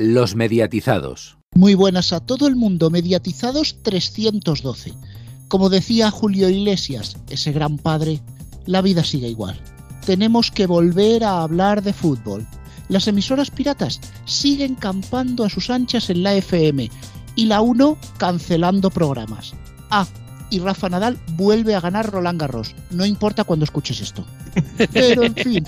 Los mediatizados. Muy buenas a todo el mundo, mediatizados 312. Como decía Julio Iglesias, ese gran padre, la vida sigue igual. Tenemos que volver a hablar de fútbol. Las emisoras piratas siguen campando a sus anchas en la FM y la 1 cancelando programas. Ah, y Rafa Nadal vuelve a ganar Roland Garros. No importa cuando escuches esto. Pero en fin,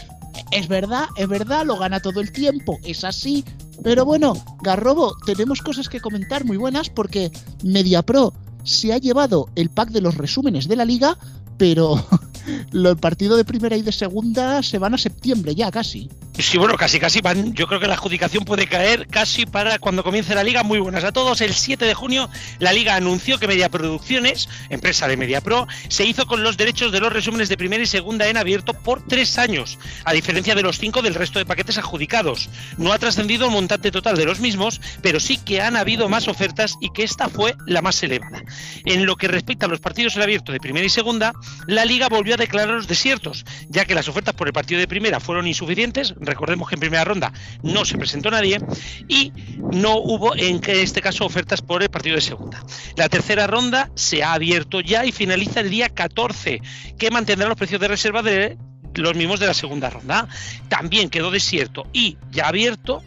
es verdad, es verdad, lo gana todo el tiempo, es así. Pero bueno, Garrobo, tenemos cosas que comentar muy buenas porque MediaPro se ha llevado el pack de los resúmenes de la liga, pero el partido de primera y de segunda se van a septiembre ya casi. Sí, bueno, casi casi van. Yo creo que la adjudicación puede caer casi para cuando comience la liga. Muy buenas a todos. El 7 de junio la liga anunció que Media Producciones, empresa de Media Pro, se hizo con los derechos de los resúmenes de primera y segunda en abierto por tres años, a diferencia de los cinco del resto de paquetes adjudicados. No ha trascendido el montante total de los mismos, pero sí que han habido más ofertas y que esta fue la más elevada. En lo que respecta a los partidos en abierto de primera y segunda, la liga volvió a declarar los desiertos, ya que las ofertas por el partido de primera fueron insuficientes recordemos que en primera ronda no se presentó nadie y no hubo en este caso ofertas por el partido de segunda. La tercera ronda se ha abierto ya y finaliza el día 14, que mantendrá los precios de reserva de los mismos de la segunda ronda. También quedó desierto y ya abierto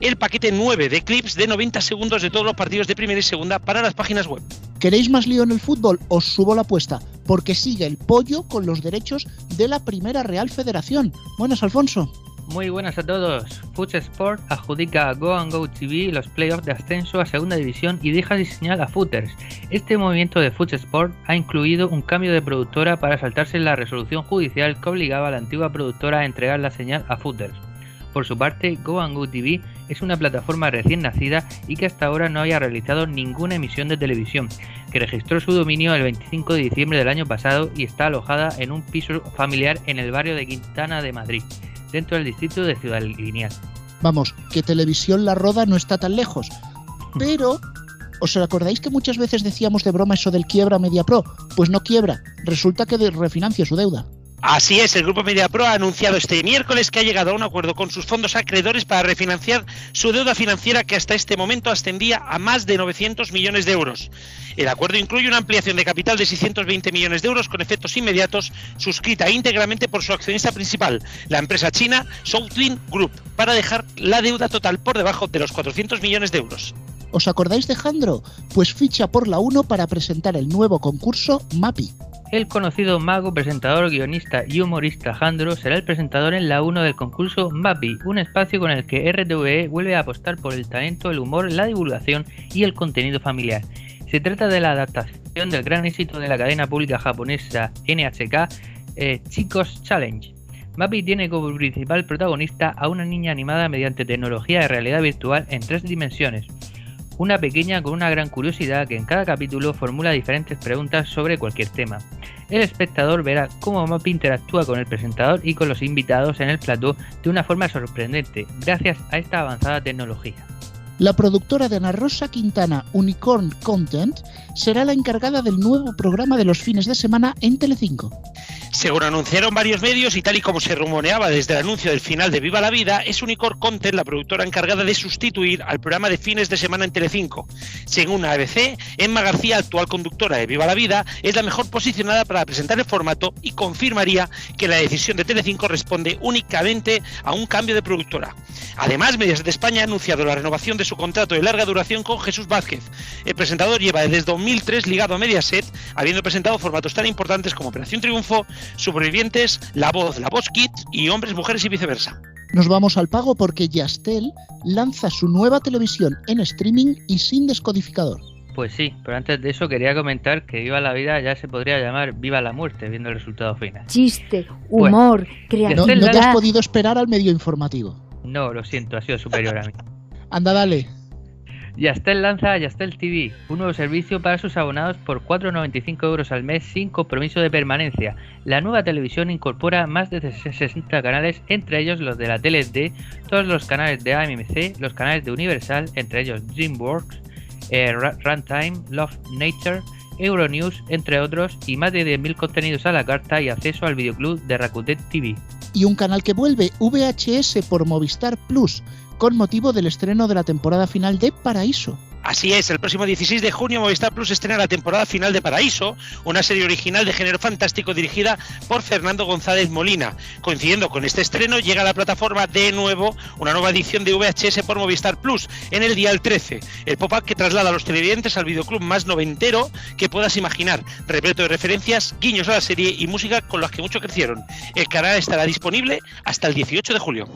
el paquete 9 de clips de 90 segundos de todos los partidos de primera y segunda para las páginas web. ¿Queréis más lío en el fútbol? Os subo la apuesta, porque sigue el pollo con los derechos de la Primera Real Federación. Buenas, Alfonso. Muy buenas a todos. Foot Sport adjudica a Go and Go TV los playoffs de ascenso a segunda división y deja diseñar a Footers. Este movimiento de Foot Sport ha incluido un cambio de productora para saltarse la resolución judicial que obligaba a la antigua productora a entregar la señal a Footers. Por su parte, Go and Go TV es una plataforma recién nacida y que hasta ahora no había realizado ninguna emisión de televisión, que registró su dominio el 25 de diciembre del año pasado y está alojada en un piso familiar en el barrio de Quintana de Madrid dentro del distrito de Ciudad Lineal. Vamos, que televisión la roda no está tan lejos. Pero, ¿os acordáis que muchas veces decíamos de broma eso del quiebra Media Pro? Pues no quiebra, resulta que refinancia su deuda. Así es, el Grupo MediaPro ha anunciado este miércoles que ha llegado a un acuerdo con sus fondos acreedores para refinanciar su deuda financiera que hasta este momento ascendía a más de 900 millones de euros. El acuerdo incluye una ampliación de capital de 620 millones de euros con efectos inmediatos, suscrita íntegramente por su accionista principal, la empresa china Southland Group, para dejar la deuda total por debajo de los 400 millones de euros. ¿Os acordáis de Jandro? Pues ficha por la 1 para presentar el nuevo concurso MAPI. El conocido mago, presentador, guionista y humorista Jandro será el presentador en la 1 del concurso MAPI, un espacio con el que RTVE vuelve a apostar por el talento, el humor, la divulgación y el contenido familiar. Se trata de la adaptación del gran éxito de la cadena pública japonesa NHK, eh, Chicos Challenge. MAPI tiene como principal protagonista a una niña animada mediante tecnología de realidad virtual en tres dimensiones una pequeña con una gran curiosidad que en cada capítulo formula diferentes preguntas sobre cualquier tema. El espectador verá cómo Mapi interactúa con el presentador y con los invitados en el plató de una forma sorprendente, gracias a esta avanzada tecnología. La productora de Ana Rosa Quintana, Unicorn Content, será la encargada del nuevo programa de los fines de semana en Telecinco. Según anunciaron varios medios y tal y como se rumoreaba desde el anuncio del final de Viva la Vida, es Unicorn Content la productora encargada de sustituir al programa de fines de semana en Telecinco. Según ABC, Emma García, actual conductora de Viva la Vida, es la mejor posicionada para presentar el formato y confirmaría que la decisión de Telecinco responde únicamente a un cambio de productora. Además, Medias de España ha anunciado la renovación de su contrato de larga duración con Jesús Vázquez. El presentador lleva desde 2003 ligado a Mediaset, habiendo presentado formatos tan importantes como Operación Triunfo, Supervivientes, La Voz, La Voz Kids y Hombres, Mujeres y viceversa. Nos vamos al pago porque Yastel lanza su nueva televisión en streaming y sin descodificador. Pues sí, pero antes de eso quería comentar que Viva la Vida ya se podría llamar Viva la Muerte, viendo el resultado final. Chiste, humor, creatividad. No, no te has podido esperar al medio informativo. No, lo siento, ha sido superior a mí. Anda, dale. Yastel lanza Yastel TV, un nuevo servicio para sus abonados por 4,95 euros al mes sin compromiso de permanencia. La nueva televisión incorpora más de 60 canales, entre ellos los de la TLD, todos los canales de AMC, los canales de Universal, entre ellos DreamWorks, eh, Runtime, Love Nature, Euronews, entre otros, y más de 10.000 contenidos a la carta y acceso al videoclub de Rakuten TV. Y un canal que vuelve, VHS por Movistar Plus, con motivo del estreno de la temporada final de Paraíso. Así es, el próximo 16 de junio Movistar Plus estrena la temporada final de Paraíso, una serie original de género fantástico dirigida por Fernando González Molina. Coincidiendo con este estreno, llega a la plataforma de nuevo una nueva edición de VHS por Movistar Plus en el día 13. El pop-up que traslada a los televidentes al videoclub más noventero que puedas imaginar, repleto de referencias, guiños a la serie y música con las que mucho crecieron. El canal estará disponible hasta el 18 de julio.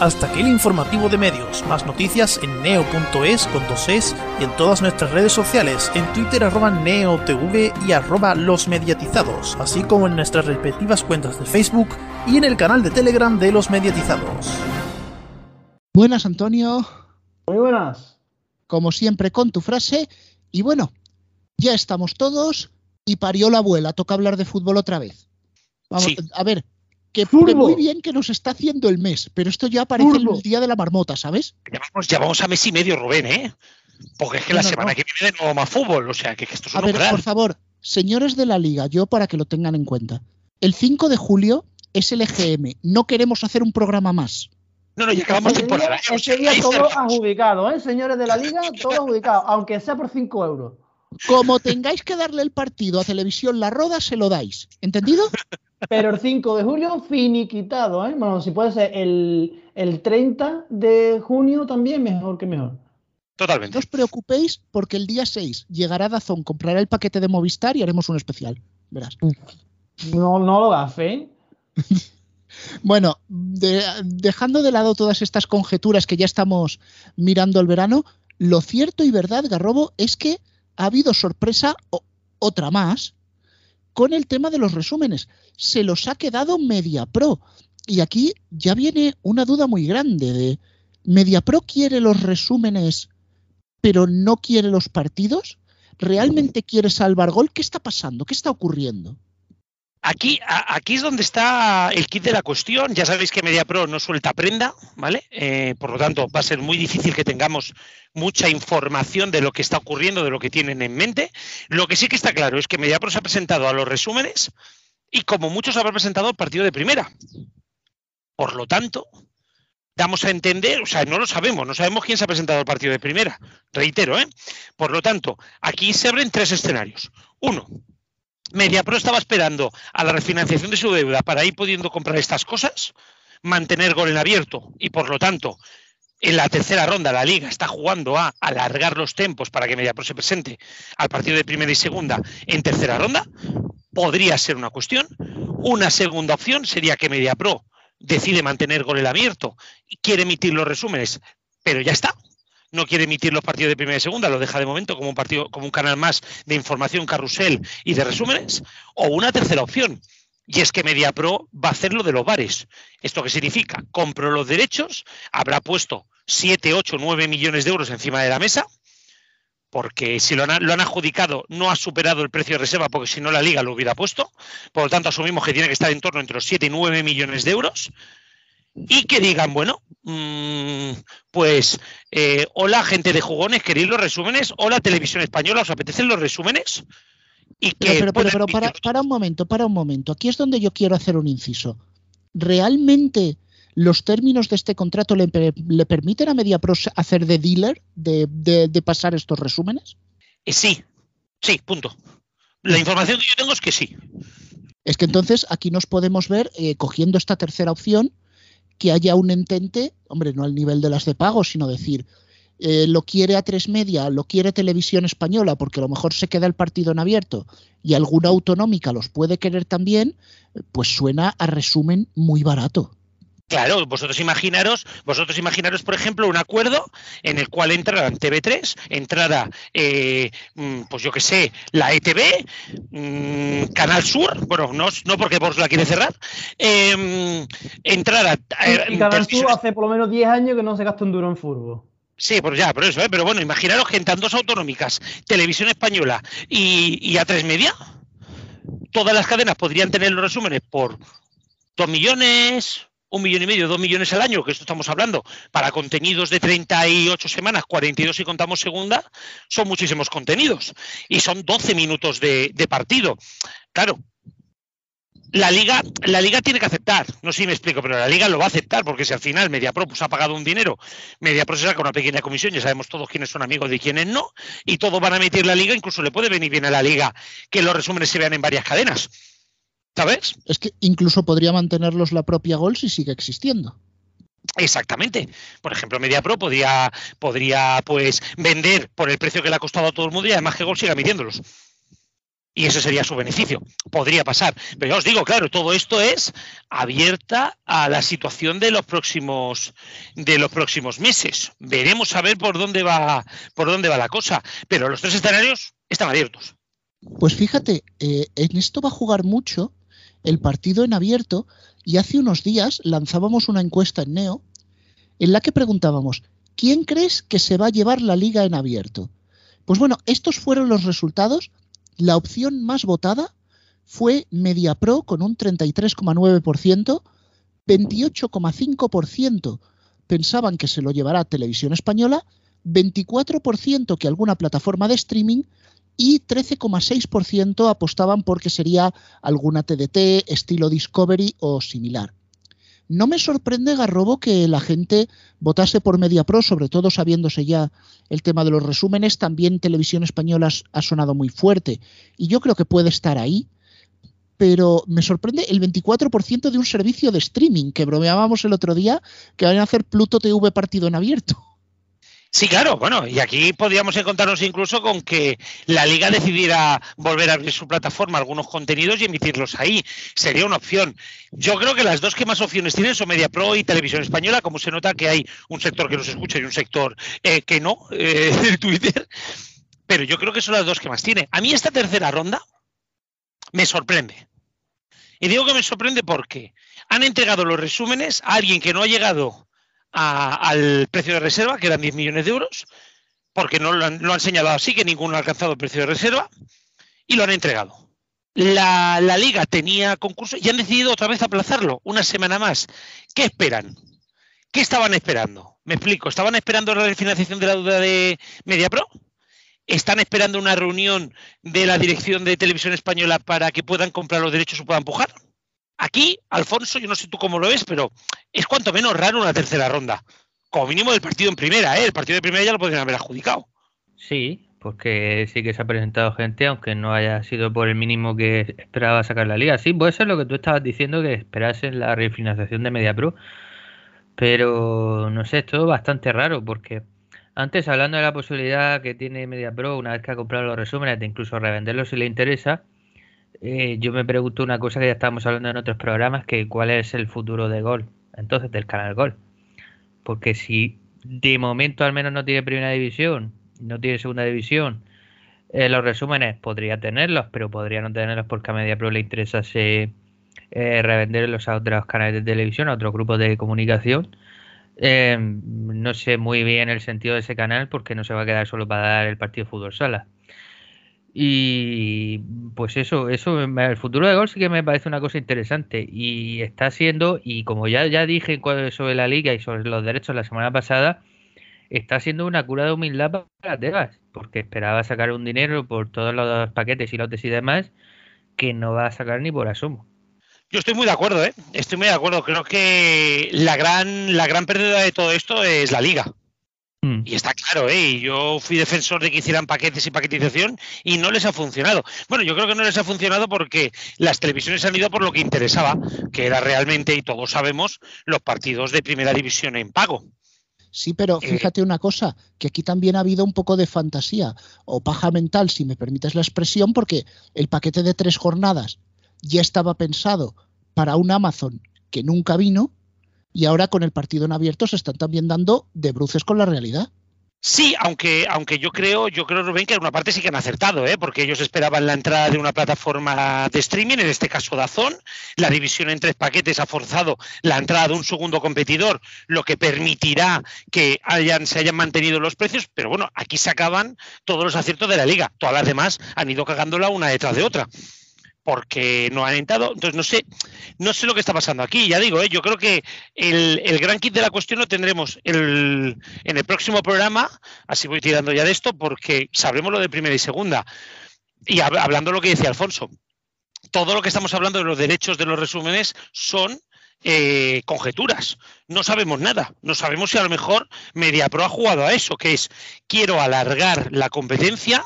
Hasta aquí el informativo de medios. Más noticias en neo.es con dos es y en todas nuestras redes sociales, en Twitter arroba neotv y arroba los mediatizados, así como en nuestras respectivas cuentas de Facebook y en el canal de Telegram de los mediatizados. Buenas, Antonio. Muy buenas. Como siempre, con tu frase. Y bueno, ya estamos todos y parió la abuela. Toca hablar de fútbol otra vez. Vamos, Sí. a ver, que, muy bien que nos está haciendo el mes, pero esto ya parece Fútbol. el día de la marmota, ¿sabes? Ya vamos, ya vamos a mes y medio, Rubén, ¿eh? Porque es que No, la no, semana no. que viene de nuevo más fútbol, o sea, que, que esto es A un ver, umbral. por favor, señores de la liga, yo para que lo tengan en cuenta. El 5 de julio es el EGM. No queremos hacer un programa más. No, no, ya acabamos día- temporada. día ahí todo cerramos. adjudicado, ¿eh? Señores de la liga, todo adjudicado, aunque sea por 5 euros. Como tengáis que darle el partido a Televisión La Roda, se lo dais. ¿Entendido? Pero el 5 de julio, finiquitado, ¿eh? Bueno, si puede ser el, el 30 de junio también, mejor que mejor. Totalmente. No os preocupéis porque el día 6 llegará Dazón, comprará el paquete de Movistar y haremos un especial. Verás. No, no lo ¿eh? Bueno, de- dejando de lado todas estas conjeturas que ya estamos mirando al verano, lo cierto y verdad, Garrobo, es que ha habido sorpresa, o- otra más, con el tema de los resúmenes. Se los ha quedado MediaPro. Y aquí ya viene una duda muy grande de ¿MediaPro quiere los resúmenes pero no quiere los partidos? ¿Realmente quiere salvar gol? ¿Qué está pasando? ¿Qué está ocurriendo? Aquí, aquí es donde está el kit de la cuestión. Ya sabéis que MediaPro no suelta prenda, ¿vale? Eh, por lo tanto, va a ser muy difícil que tengamos mucha información de lo que está ocurriendo, de lo que tienen en mente. Lo que sí que está claro es que MediaPro se ha presentado a los resúmenes y como muchos habrá presentado el partido de primera. Por lo tanto, damos a entender, o sea, no lo sabemos, no sabemos quién se ha presentado al partido de primera. Reitero, ¿eh? Por lo tanto, aquí se abren tres escenarios. Uno, MediaPro estaba esperando a la refinanciación de su deuda para ir pudiendo comprar estas cosas, mantener gol en abierto y por lo tanto en la tercera ronda la liga está jugando a alargar los tiempos para que MediaPro se presente al partido de primera y segunda en tercera ronda. Podría ser una cuestión. Una segunda opción sería que MediaPro decide mantener gol en abierto y quiere emitir los resúmenes, pero ya está. No quiere emitir los partidos de primera y segunda, lo deja de momento como un partido, como un canal más de información carrusel y de resúmenes. O una tercera opción, y es que MediaPro va a hacer lo de los bares. ¿Esto qué significa? Compró los derechos, habrá puesto 7, 8, 9 millones de euros encima de la mesa, porque si lo han, lo han adjudicado no ha superado el precio de reserva, porque si no la liga lo hubiera puesto. Por lo tanto, asumimos que tiene que estar en torno entre los 7 y 9 millones de euros. Y que digan, bueno, mm, pues eh, hola gente de jugones, ¿queréis los resúmenes? Hola televisión española, ¿os apetecen los resúmenes? Y que Pero, pero, pero, pero para, para un momento, para un momento. Aquí es donde yo quiero hacer un inciso. ¿Realmente los términos de este contrato le, le permiten a MediaPro hacer de dealer, de, de- de pasar estos resúmenes? Eh, sí, sí, punto. La información que yo tengo es que sí. Es que entonces aquí nos podemos ver, eh, cogiendo esta tercera opción, que haya un entente, hombre, no al nivel de las de pago, sino decir, eh, lo quiere a tres media, lo quiere televisión española, porque a lo mejor se queda el partido en abierto y alguna autonómica los puede querer también, pues suena a resumen muy barato. Claro, vosotros imaginaros, vosotros imaginaros, por ejemplo, un acuerdo en el cual entraran TV3, entrara, eh, mm, pues yo qué sé, la ETV, mm, Canal Sur, bueno, no, no porque Vox la quiere cerrar, eh, entrara... eh, Y Canal Sur hace por lo menos 10 años que no se gasta un duro en fútbol. Sí, pues ya, por eso, ¿eh? pero bueno, imaginaros que entran dos autonómicas, Televisión Española y, y A3 Media, todas las cadenas podrían tener los resúmenes por dos millones, un millón y medio, dos millones al año, que esto estamos hablando, para contenidos de 38 semanas, 42 si contamos segunda, son muchísimos contenidos y son 12 minutos de, partido. Claro, la liga, la liga tiene que aceptar, no sé si me explico, pero la liga lo va a aceptar, porque si al final MediaPro pues, ha pagado un dinero, MediaPro se saca una pequeña comisión, ya sabemos todos quiénes son amigos y quiénes no, y todos van a emitir la liga, incluso le puede venir bien a la liga que los resúmenes se vean en varias cadenas. ¿Sabes? Es que incluso podría mantenerlos la propia Gol si sigue existiendo. Exactamente. Por ejemplo, MediaPro podría, podría pues vender por el precio que le ha costado a todo el mundo y además que Gol siga emitiéndolos y ese sería su beneficio. Podría pasar. Pero ya os digo, claro, todo esto es abierta a la situación de los próximos de los próximos meses. Veremos a ver por dónde va por dónde va la cosa. Pero los tres escenarios están abiertos. Pues fíjate, eh, en esto va a jugar mucho el partido en abierto y hace unos días lanzábamos una encuesta en Neo en la que preguntábamos ¿quién crees que se va a llevar la liga en abierto? Pues bueno, estos fueron los resultados la opción más votada fue MediaPro con un 33,9%, 28,5% pensaban que se lo llevará Televisión Española, 24% que alguna plataforma de streaming y 13,6% apostaban porque sería alguna TDT, estilo Discovery o similar. No me sorprende, Garrobo, que la gente votase por MediaPro, sobre todo sabiéndose ya el tema de los resúmenes. También Televisión Española ha sonado muy fuerte y yo creo que puede estar ahí. Pero me sorprende el 24% de un servicio de streaming que bromeábamos el otro día que van a hacer Pluto TV partido en abierto. Sí, claro, bueno, y aquí podríamos encontrarnos incluso con que la liga decidiera volver a abrir su plataforma, algunos contenidos y emitirlos ahí. Sería una opción. Yo creo que las dos que más opciones tienen son MediaPro y Televisión Española, como se nota que hay un sector que nos escucha y un sector eh, que no, eh, Twitter. Pero yo creo que son las dos que más tiene. A mí esta tercera ronda me sorprende. Y digo que me sorprende porque han entregado los resúmenes a alguien que no ha llegado al precio de reserva, que eran 10 millones de euros, porque no lo han, lo han, señalado así, que ninguno ha alcanzado el precio de reserva, y lo han entregado. La, la, liga tenía concurso y han decidido otra vez aplazarlo una semana más. ¿Qué esperan? ¿Qué estaban esperando? Me explico. ¿Estaban esperando la refinanciación de la deuda de MediaPro? ¿Están esperando una reunión de la dirección de televisión española para que puedan comprar los derechos o puedan empujar? Aquí, Alfonso, yo no sé tú cómo lo ves, pero es cuanto menos raro una tercera ronda. Como mínimo del partido en primera, ¿eh? El partido de primera ya lo podrían haber adjudicado. Sí, porque sí que se ha presentado gente, aunque no haya sido por el mínimo que esperaba sacar la liga. Sí, puede ser lo que tú estabas diciendo, que esperasen la refinanciación de MediaPro. Pero no sé, es todo bastante raro, porque antes hablando de la posibilidad que tiene MediaPro, una vez que ha comprado los resúmenes, de incluso revenderlos si le interesa, eh, yo me pregunto una cosa que ya estábamos hablando en otros programas, que cuál es el futuro de Gol, entonces del canal Gol. Porque si de momento al menos no tiene primera división, no tiene segunda división, eh, los resúmenes podría tenerlos, pero podría no tenerlos porque a Media Pro le interesa eh, revenderlos a otros canales de televisión, a otros grupos de comunicación. no sé muy bien el sentido de ese canal porque no se va a quedar solo para dar el partido de fútbol sala. Y pues eso, eso, el futuro de Gol sí que me parece una cosa interesante y está siendo, y como ya, ya dije sobre la liga y sobre los derechos la semana pasada, está siendo una cura de humildad para Tebas, porque esperaba sacar un dinero por todos los paquetes y lotes y demás, que no va a sacar ni por asomo. Yo estoy muy de acuerdo, ¿eh? Estoy muy de acuerdo. Creo que la gran, la gran pérdida de todo esto es la liga. Mm. Y está claro, ¿eh? yo fui defensor de que hicieran paquetes y paquetización y no les ha funcionado. Bueno, yo creo que no les ha funcionado porque las televisiones han ido por lo que interesaba, que era realmente, y todos sabemos, los partidos de primera división en pago. Sí, pero eh, fíjate una cosa, que aquí también ha habido un poco de fantasía o paja mental, si me permites la expresión, porque el paquete de tres jornadas ya estaba pensado para un Amazon que nunca vino y ahora con el partido en abierto se están también dando de bruces con la realidad. Sí, aunque, aunque yo creo, yo creo, Rubén, que en una parte sí que han acertado, ¿eh? porque ellos esperaban la entrada de una plataforma de streaming, en este caso Dazón. La división en tres paquetes ha forzado la entrada de un segundo competidor, lo que permitirá que hayan, se hayan mantenido los precios. Pero bueno, aquí se acaban todos los aciertos de la liga. Todas las demás han ido cagándola una detrás de otra porque no han entrado. Entonces, no sé, no sé lo que está pasando aquí. Ya digo, ¿eh? yo creo que el, gran kit de la cuestión lo tendremos el, en el próximo programa. Así voy tirando ya de esto, porque sabremos lo de primera y segunda. Y hablando de lo que decía Alfonso, todo lo que estamos hablando de los derechos de los resúmenes son eh, conjeturas. No sabemos nada. No sabemos si a lo mejor MediaPro ha jugado a eso, que es quiero alargar la competencia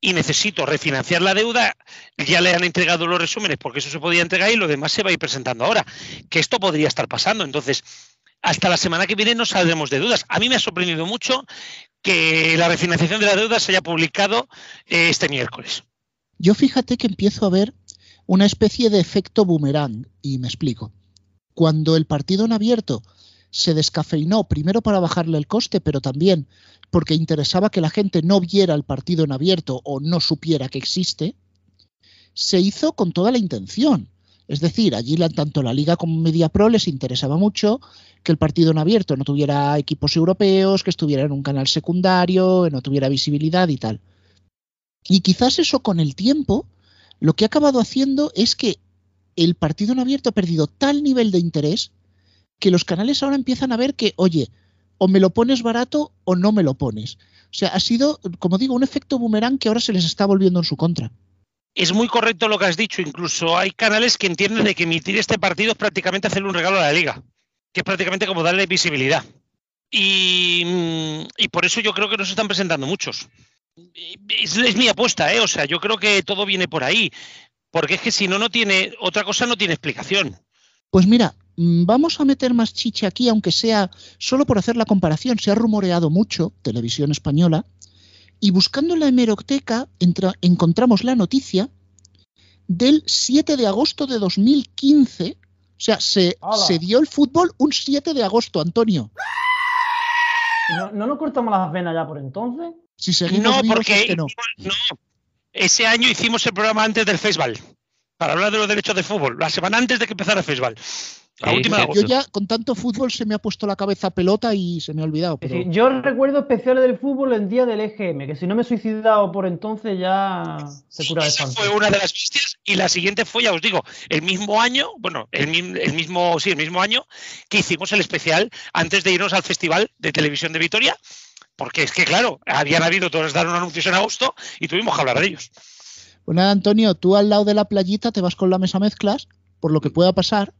y necesito refinanciar la deuda. Ya le han entregado los resúmenes porque eso se podía entregar y lo demás se va a ir presentando ahora. Que esto podría estar pasando. Entonces, hasta la semana que viene no saldremos de dudas. A mí me ha sorprendido mucho que la refinanciación de la deuda se haya publicado eh, este miércoles. Yo fíjate que empiezo a ver una especie de efecto boomerang y me explico cuando el partido en abierto se descafeinó, primero para bajarle el coste, pero también porque interesaba que la gente no viera el partido en abierto o no supiera que existe, se hizo con toda la intención. Es decir, allí tanto la Liga como MediaPro les interesaba mucho que el partido en abierto no tuviera equipos europeos, que estuviera en un canal secundario, que no tuviera visibilidad y tal. Y quizás eso con el tiempo lo que ha acabado haciendo es que el partido en abierto ha perdido tal nivel de interés que los canales ahora empiezan a ver que, oye, o me lo pones barato o no me lo pones. O sea, ha sido, como digo, un efecto boomerang que ahora se les está volviendo en su contra. Es muy correcto lo que has dicho. Incluso hay canales que entienden de que emitir este partido es prácticamente hacerle un regalo a la liga, que es prácticamente como darle visibilidad. Y, mm, por eso yo creo que no se están presentando muchos. Es, es, mi apuesta, ¿eh? O sea, yo creo que todo viene por ahí. Porque es que si no, no tiene, otra cosa no tiene explicación. Pues mira, vamos a meter más chiche aquí, aunque sea solo por hacer la comparación. Se ha rumoreado mucho, televisión española, y buscando en la hemeroteca encontramos la noticia del 7 de agosto de 2015. O sea, se, se dio el fútbol un 7 de agosto, Antonio. ¿No, ¿No, nos cortamos las venas ya por entonces? Si seguimos no, porque no. no. Ese año hicimos el programa antes del festival, para hablar de los derechos de fútbol, la semana antes de que empezara el festival. La última yo ya con tanto fútbol se me ha puesto la cabeza pelota y se me ha olvidado. yo recuerdo especiales del fútbol el día del EGM, que si no me he suicidado por entonces ya se cura de fue una de las bestias y la siguiente fue, ya os digo, el mismo año, bueno, el, el, mismo, sí, el mismo año que hicimos el especial antes de irnos al Festival de Televisión de Vitoria porque es que, claro, habían habido todos dar un anuncios en agosto y tuvimos que hablar de ellos. Pues nada, Antonio, tú al lado de la playita te vas con la mesa mezclas, por lo que pueda pasar.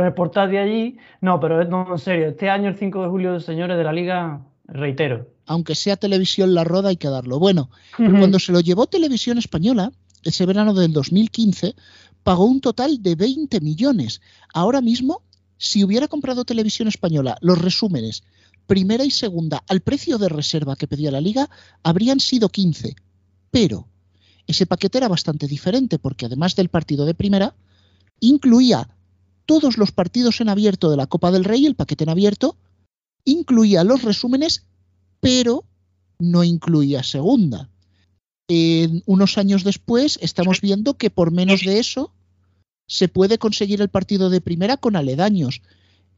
Reportar de allí, no, pero no, en serio, este año, el 5 de julio, señores de la Liga, reitero. Aunque sea televisión la roda, hay que darlo. Bueno, cuando se lo llevó Televisión Española, ese verano del 2015, pagó un total de 20 millones. Ahora mismo, si hubiera comprado Televisión Española los resúmenes primera y segunda al precio de reserva que pedía la liga habrían sido 15. Pero ese paquete era bastante diferente porque además del partido de primera, incluía todos los partidos en abierto de la Copa del Rey, el paquete en abierto, incluía los resúmenes, pero no incluía segunda. Unos años después estamos viendo que por menos de eso se puede conseguir el partido de primera con aledaños.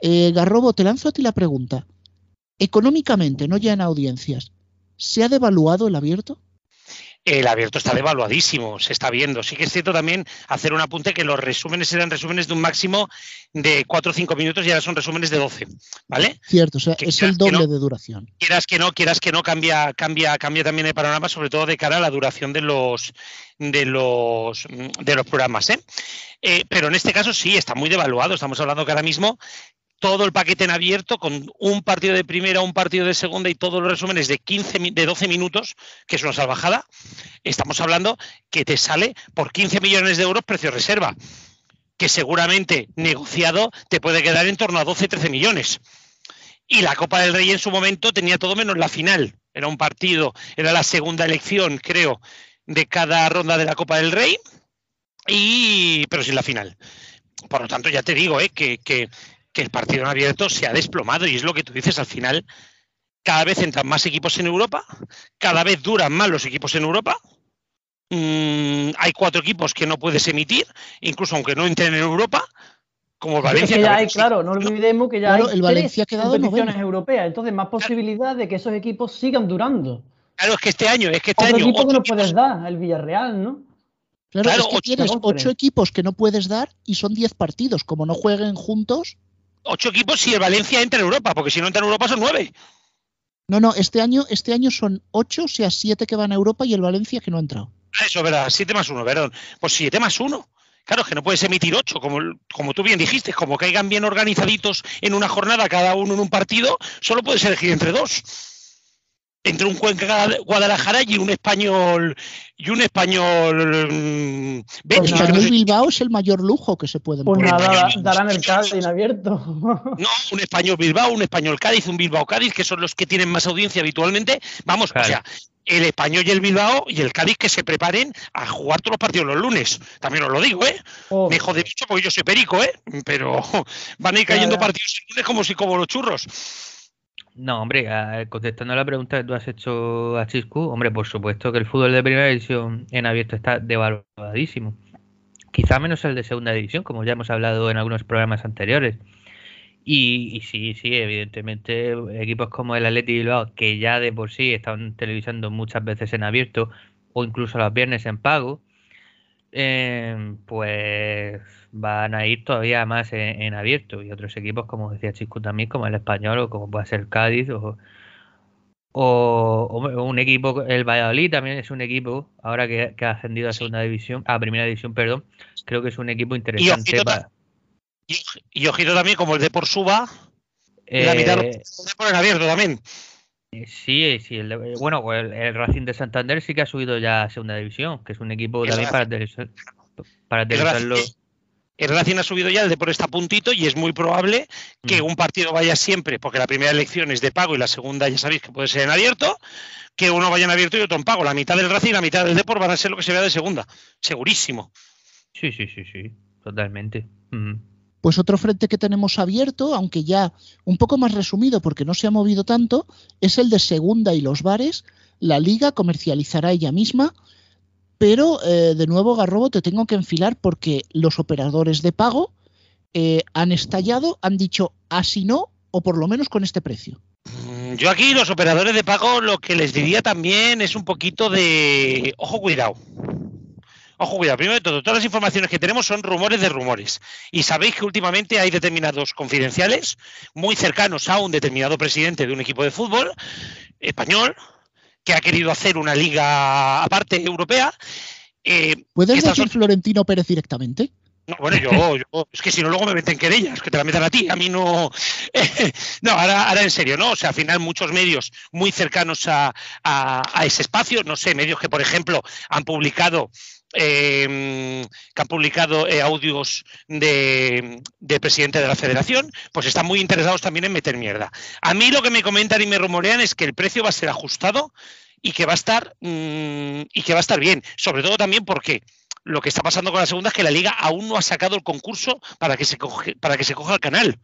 Eh, Garrobo, te lanzo a ti la pregunta. Económicamente, no ya en audiencias, ¿se ha devaluado el abierto? El abierto está devaluadísimo, se está viendo. Sí que es cierto también hacer un apunte que los resúmenes eran resúmenes de un máximo de 4 o 5 minutos y ahora son resúmenes de 12, ¿vale? Cierto, o sea, es el doble de duración. Quieras que no, quieras que no, cambia, cambia, cambia también el panorama, sobre todo de cara a la duración de los de los de los programas, ¿eh? Eh, pero en este caso sí, está muy devaluado. Estamos hablando que ahora mismo todo el paquete en abierto con un partido de primera, un partido de segunda y todos los resúmenes de 15 de 12 minutos, que es una salvajada, estamos hablando que te sale por 15 millones de euros precio reserva, que seguramente negociado te puede quedar en torno a 12 13 millones. Y la Copa del Rey en su momento tenía todo menos la final. Era un partido, era la segunda elección, creo, de cada ronda de la Copa del Rey, y pero sin la final. Por lo tanto, ya te digo, ¿eh? que, que que el partido en abierto se ha desplomado y es lo que tú dices al final. Cada vez entran más equipos en Europa, cada vez duran más los equipos en Europa. Mm, hay cuatro equipos que no puedes emitir, incluso aunque no entren en Europa, como Valencia. ya hay, claro, no olvidemos que ya hay el Valencia tres competiciones europeas, entonces más posibilidad de que esos equipos sigan durando. Claro, es que este año, es que este Otro año. equipo que no puedes dar, el Villarreal, ¿no? Claro, es que tienes ocho equipos que no puedes dar y son diez partidos. Como no jueguen juntos, ocho equipos si el Valencia entra en Europa, porque si no entra en Europa son nueve. No, no, este año, este año son ocho, o sea, siete que van a Europa y el Valencia que no ha entrado. Eso, verdad, siete más uno, perdón. Pues siete más uno. Claro, que no puedes emitir ocho, como, como tú bien dijiste, como caigan bien organizaditos en una jornada cada uno en un partido, solo puedes elegir entre dos entre un Cuenca Guadalajara y un español y un español mm, pues Bilbao es el mayor lujo que se puede pues nada, darán el Cádiz en abierto. No un español Bilbao un español Cádiz un Bilbao Cádiz que son los que tienen más audiencia habitualmente. Vamos o sea el español y el Bilbao y el Cádiz que se preparen a jugar todos los partidos los lunes. También os lo digo eh oh. me jode mucho porque yo soy perico eh pero van a ir cayendo partidos el lunes como si como los churros no, hombre, contestando a la pregunta que tú has hecho a Chiscu, hombre, por supuesto que el fútbol de primera división en abierto está devaluadísimo. Quizá menos el de segunda división, como ya hemos hablado en algunos programas anteriores. Y, sí, sí, evidentemente, equipos como el Atleti Bilbao, que ya de por sí están televisando muchas veces en abierto, o incluso los viernes en pago, eh, pues van a ir todavía más en, abierto. Y otros equipos, como decía Chisco también, como el español o como puede ser Cádiz o, o, un equipo, el Valladolid también es un equipo, ahora que, ha ascendido a segunda división, a primera división, perdón, creo que es un equipo interesante. Y ojito, también como el de por suba, la mitad eh, en abierto también. Eh, sí, sí. El bueno, pues el, Racing de Santander sí que ha subido ya a segunda división, que es un equipo también para, para televisarlo. El Racing ha subido ya el de por está puntito y es muy probable que mm. un partido vaya siempre, porque la primera elección es de pago y la segunda ya sabéis que puede ser en abierto, que uno vaya en abierto y otro en pago. La mitad del Racing y la mitad del Depor van a ser lo que se vea de segunda. Segurísimo. Sí, sí, sí, sí. Totalmente. Pues otro frente que tenemos abierto, aunque ya un poco más resumido porque no se ha movido tanto, es el de segunda y los bares. La liga comercializará ella misma pero eh, de nuevo, Garrobo, te tengo que enfilar porque los operadores de pago eh, han estallado, han dicho así no, o por lo menos con este precio. Mm, yo aquí los operadores de pago lo que les diría también es un poquito de ojo cuidado. Ojo cuidado, primero de todo, todas las informaciones que tenemos son rumores de rumores. Y sabéis que últimamente hay determinados confidenciales muy cercanos a un determinado presidente de un equipo de fútbol español que ha querido hacer una liga aparte europea. Eh, ¿Puedes decir Florentino Pérez directamente? No, bueno, yo, es que si no luego me meten querellas, que te la metan a ti, a mí no. no, ahora, ahora en serio, ¿no? O sea, al final muchos medios muy cercanos a, ese espacio, no sé, medios que, por ejemplo, han publicado em, que han publicado eh, audios de, presidente de la federación, pues están muy interesados también en meter mierda. A mí lo que me comentan y me rumorean es que el precio va a ser ajustado y que va a estar mm, y que va a estar bien, sobre todo también porque lo que está pasando con la segunda es que la liga aún no ha sacado el concurso para que se, para que se coja el canal.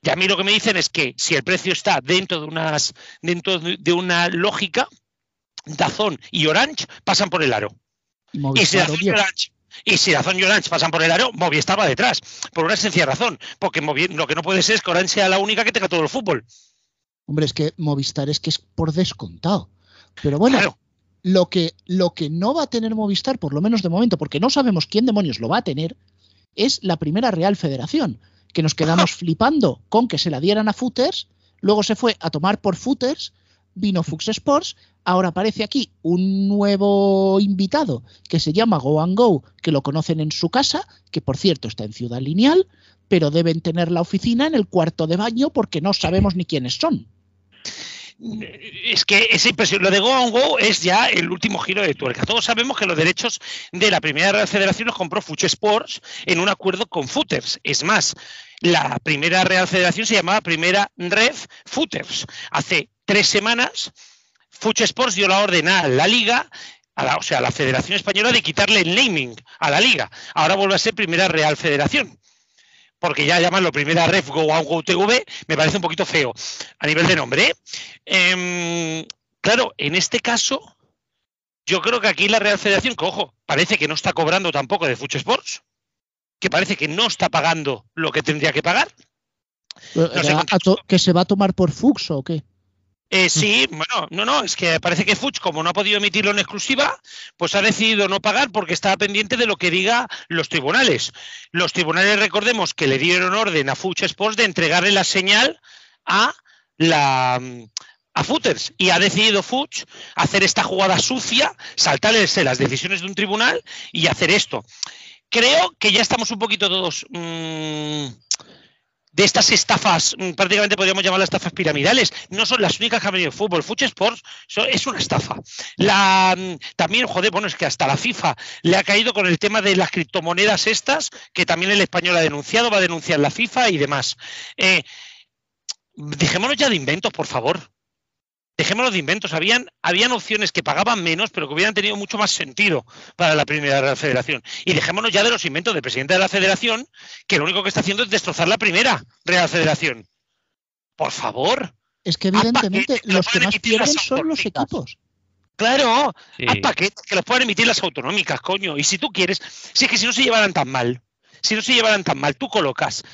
Y a mí lo que me dicen es que si el precio está dentro de, unas, dentro de una lógica, Dazón y Orange pasan por el aro. Y, si y Orange, y si Dazón y Orange pasan por el aro, Movistar va detrás. Por una sencilla razón. Porque lo que no puede ser es que Orange sea la única que tenga todo el fútbol. Hombre, es que Movistar es que es por descontado. Pero bueno, lo que, lo que no va a tener Movistar, por lo menos de momento, porque no sabemos quién demonios lo va a tener, es la primera Real Federación, que nos quedamos flipando con que se la dieran a Footers, luego se fue a tomar por Footers, vino Fux Sports, ahora aparece aquí un nuevo invitado que se llama Go and Go, que lo conocen en su casa, que por cierto está en Ciudad Lineal, pero deben tener la oficina en el cuarto de baño porque no sabemos ni quiénes son es que esa impresión, lo de Go on Go es ya el último giro de tuerca. Todos sabemos que los derechos de la primera federación los compró Fuch Sports en un acuerdo con Footers. Es más, la primera Real Federación se llamaba Primera Red Footers. Hace tres semanas, Fuch Sports dio la orden a la liga o sea, a la Federación Española de quitarle el naming a la liga. Ahora vuelve a ser Primera Real Federación porque ya llamarlo primera ref Go Go TV me parece un poquito feo a nivel de nombre. ¿eh? Em, claro, en este caso, yo creo que aquí la Real Federación, que ojo, parece que no está cobrando tampoco de Fucho Sports, que parece que no está pagando lo que tendría que pagar. ¿Que se va a tomar por Fuxo o qué? Eh, sí, bueno, no, no, es que parece que Fuchs, como no ha podido emitirlo en exclusiva, pues ha decidido no pagar porque está pendiente de lo que diga los tribunales. Los tribunales, recordemos que le dieron orden a Fuchs Sports de entregarle la señal a la a Footers y ha decidido Fuchs hacer esta jugada sucia, saltarse las decisiones de un tribunal y hacer esto. Creo que ya estamos un poquito todos mmm, de estas estafas, mm, prácticamente podríamos llamarlas estafas piramidales. No son las únicas que han venido el fútbol. Fuch Sports es una estafa. Mm, también, joder, bueno, es que hasta la FIFA le ha caído con el tema de las criptomonedas estas, que también el español ha denunciado, va a denunciar la FIFA y demás. Eh, ya de inventos, por favor dejémonos de inventos, habían, habían opciones que pagaban menos, pero que hubieran tenido mucho más sentido para la primera Real Federación. Y dejémonos ya de los inventos del presidente de la Federación, que lo único que está haciendo es destrozar la primera Real Federación. Por favor. Es que evidentemente los que más pierden son los equipos. Claro, sí. paquetes que los puedan emitir las autonómicas, coño. Y si tú quieres, si es que si no se llevaran tan mal, si no se llevaran tan mal, tú colocas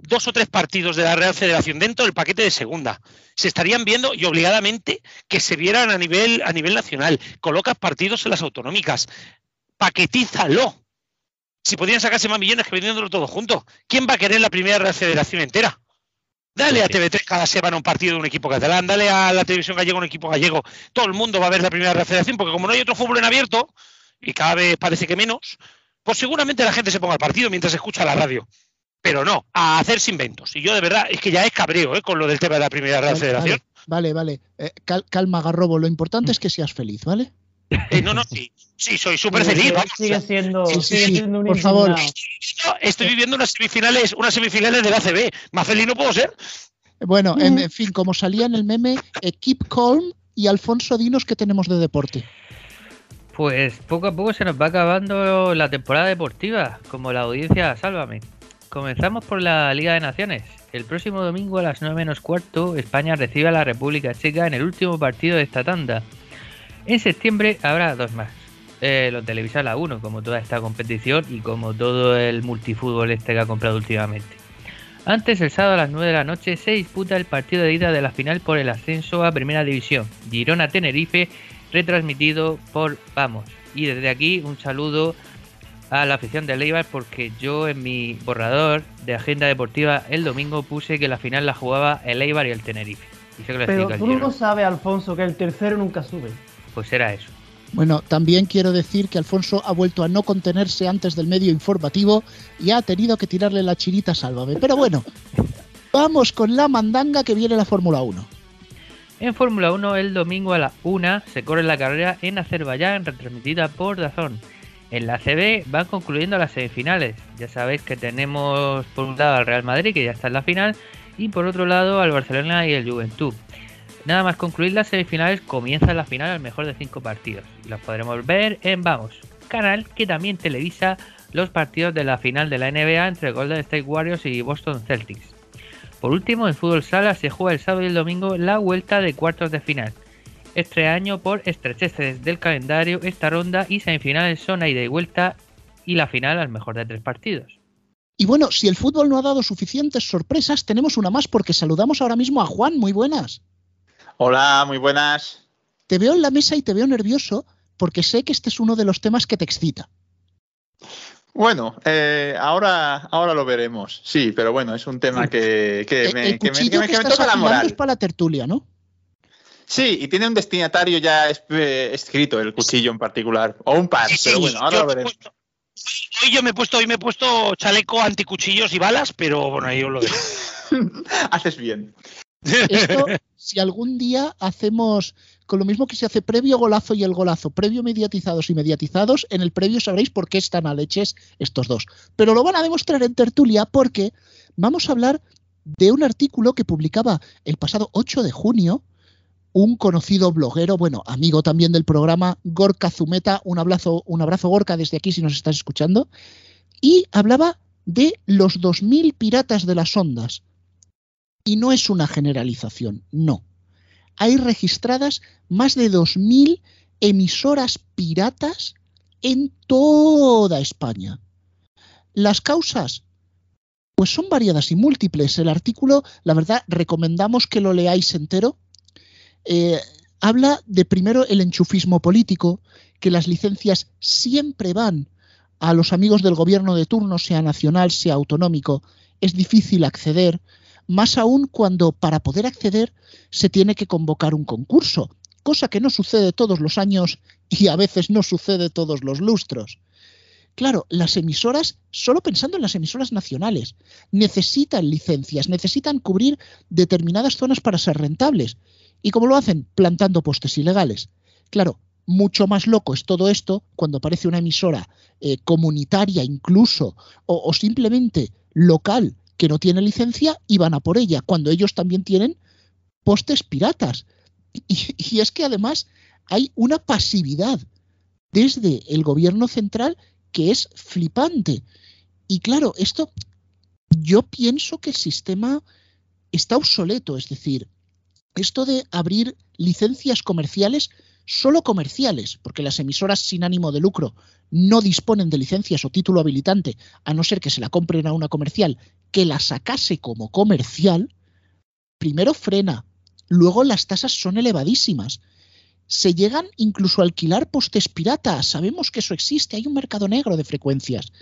dos o tres partidos de la Real Federación dentro del paquete de segunda. Se estarían viendo y obligadamente que se vieran a nivel, a nivel nacional. Colocas partidos en las autonómicas. Paquetízalo. Si podrían sacarse más millones que vendiéndolo todo junto. ¿Quién va a querer la primera Real Federación entera? Dale a TV3 cada semana un partido de un equipo catalán, dale a la televisión gallega un equipo gallego. Todo el mundo va a ver la primera Real Federación, porque como no hay otro fútbol en abierto, y cada vez parece que menos, pues seguramente la gente se ponga al partido mientras escucha la radio pero no, a hacerse inventos. Y yo de verdad, es que ya es cabreo ¿eh? con lo del tema de la primera Real Federación. Vale, vale. Eh, calma, Garrobo. Lo importante es que seas feliz, ¿vale? Eh, no, no, sí, sí, soy súper feliz. Sigue siendo, sí, sigue siendo un Por favor. Estoy viviendo unas semifinales, unas semifinales del ACB. Más feliz no puedo ser. Bueno, en, fin, como salía en el meme, Keep Calm y Alfonso Dinos, ¿qué tenemos de deporte? Pues poco a poco se nos va acabando la temporada deportiva, como la audiencia, sálvame. Comenzamos por la Liga de Naciones. El próximo domingo a las 9 menos cuarto, España recibe a la República Checa en el último partido de esta tanda. En septiembre habrá dos más. Eh, lo televisa la 1, como toda esta competición y como todo el multifútbol este que ha comprado últimamente. Antes, el sábado a las 9 de la noche, se disputa el partido de ida de la final por el ascenso a Primera División. Girona-Tenerife, retransmitido por Vamos. Y desde aquí, un saludo a la afición de Leibar porque yo en mi borrador de agenda deportiva el domingo puse que la final la jugaba el Eibar y el Tenerife. Pero tú no sabes, Alfonso, que el tercero nunca sube. Pues era eso. Bueno, también quiero decir que Alfonso ha vuelto a no contenerse antes del medio informativo y ha tenido que tirarle la chirita sálvame. Pero bueno, vamos con la mandanga que viene la Fórmula 1. En Fórmula 1 el domingo a la 1 se corre la carrera en Azerbaiyán retransmitida por Dazón. En la CB van concluyendo las semifinales. Ya sabéis que tenemos por un lado al Real Madrid, que ya está en la final, y por otro lado al Barcelona y el Juventud. Nada más concluir las semifinales, comienza la final al mejor de cinco partidos. Los podremos ver en Vamos, canal que también televisa los partidos de la final de la NBA entre Golden State Warriors y Boston Celtics. Por último, en fútbol sala se juega el sábado y el domingo la vuelta de cuartos de final este año por estrecheces del calendario, esta ronda y semifinales son ida y vuelta y la final al mejor de tres partidos. Y bueno, si el fútbol no ha dado suficientes sorpresas, tenemos una más porque saludamos ahora mismo a Juan. Muy buenas. Hola, muy buenas. Te veo en la mesa y te veo nervioso porque sé que este es uno de los temas que te excita. Bueno, eh, ahora, ahora lo veremos. Sí, pero bueno, es un tema que, me, que toca la moral. Es para la tertulia, ¿no? Sí, y tiene un destinatario ya eh, escrito, el cuchillo en particular. O un par, pero bueno, ahora lo veremos. Hoy yo me he puesto, hoy me he puesto chaleco anticuchillos y balas, pero bueno, ahí os lo dejo. Haces bien. Esto, si algún día hacemos con lo mismo que se hace previo golazo y el golazo, previo mediatizados y mediatizados, en el previo sabréis por qué están a leches estos dos. Pero lo van a demostrar en tertulia porque vamos a hablar de un artículo que publicaba el pasado 8 de junio un conocido bloguero, bueno, amigo también del programa, Gorka Zumeta, un abrazo, un abrazo Gorka desde aquí si nos estás escuchando, y hablaba de los 2.000 piratas de las ondas. Y no es una generalización, no. Hay registradas más de 2.000 emisoras piratas en toda España. Las causas, pues son variadas y múltiples. El artículo, la verdad, recomendamos que lo leáis entero eh, habla de primero el enchufismo político, que las licencias siempre van a los amigos del gobierno de turno, sea nacional, sea autonómico, es difícil acceder, más aún cuando para poder acceder se tiene que convocar un concurso, cosa que no sucede todos los años y a veces no sucede todos los lustros. Claro, las emisoras, solo pensando en las emisoras nacionales, necesitan licencias, necesitan cubrir determinadas zonas para ser rentables. ¿Y cómo lo hacen? Plantando postes ilegales. Claro, mucho más loco es todo esto cuando aparece una emisora eh, comunitaria incluso o, simplemente local que no tiene licencia y van a por ella, cuando ellos también tienen postes piratas. Y, es que además hay una pasividad desde el gobierno central que es flipante. Y claro, esto yo pienso que el sistema está obsoleto, es decir, esto de abrir licencias comerciales solo comerciales, porque las emisoras sin ánimo de lucro no disponen de licencias o título habilitante, a no ser que se la compren a una comercial que la sacase como comercial, primero frena, luego las tasas son elevadísimas. Se llegan incluso a alquilar postes piratas, sabemos que eso existe, hay un mercado negro de frecuencias,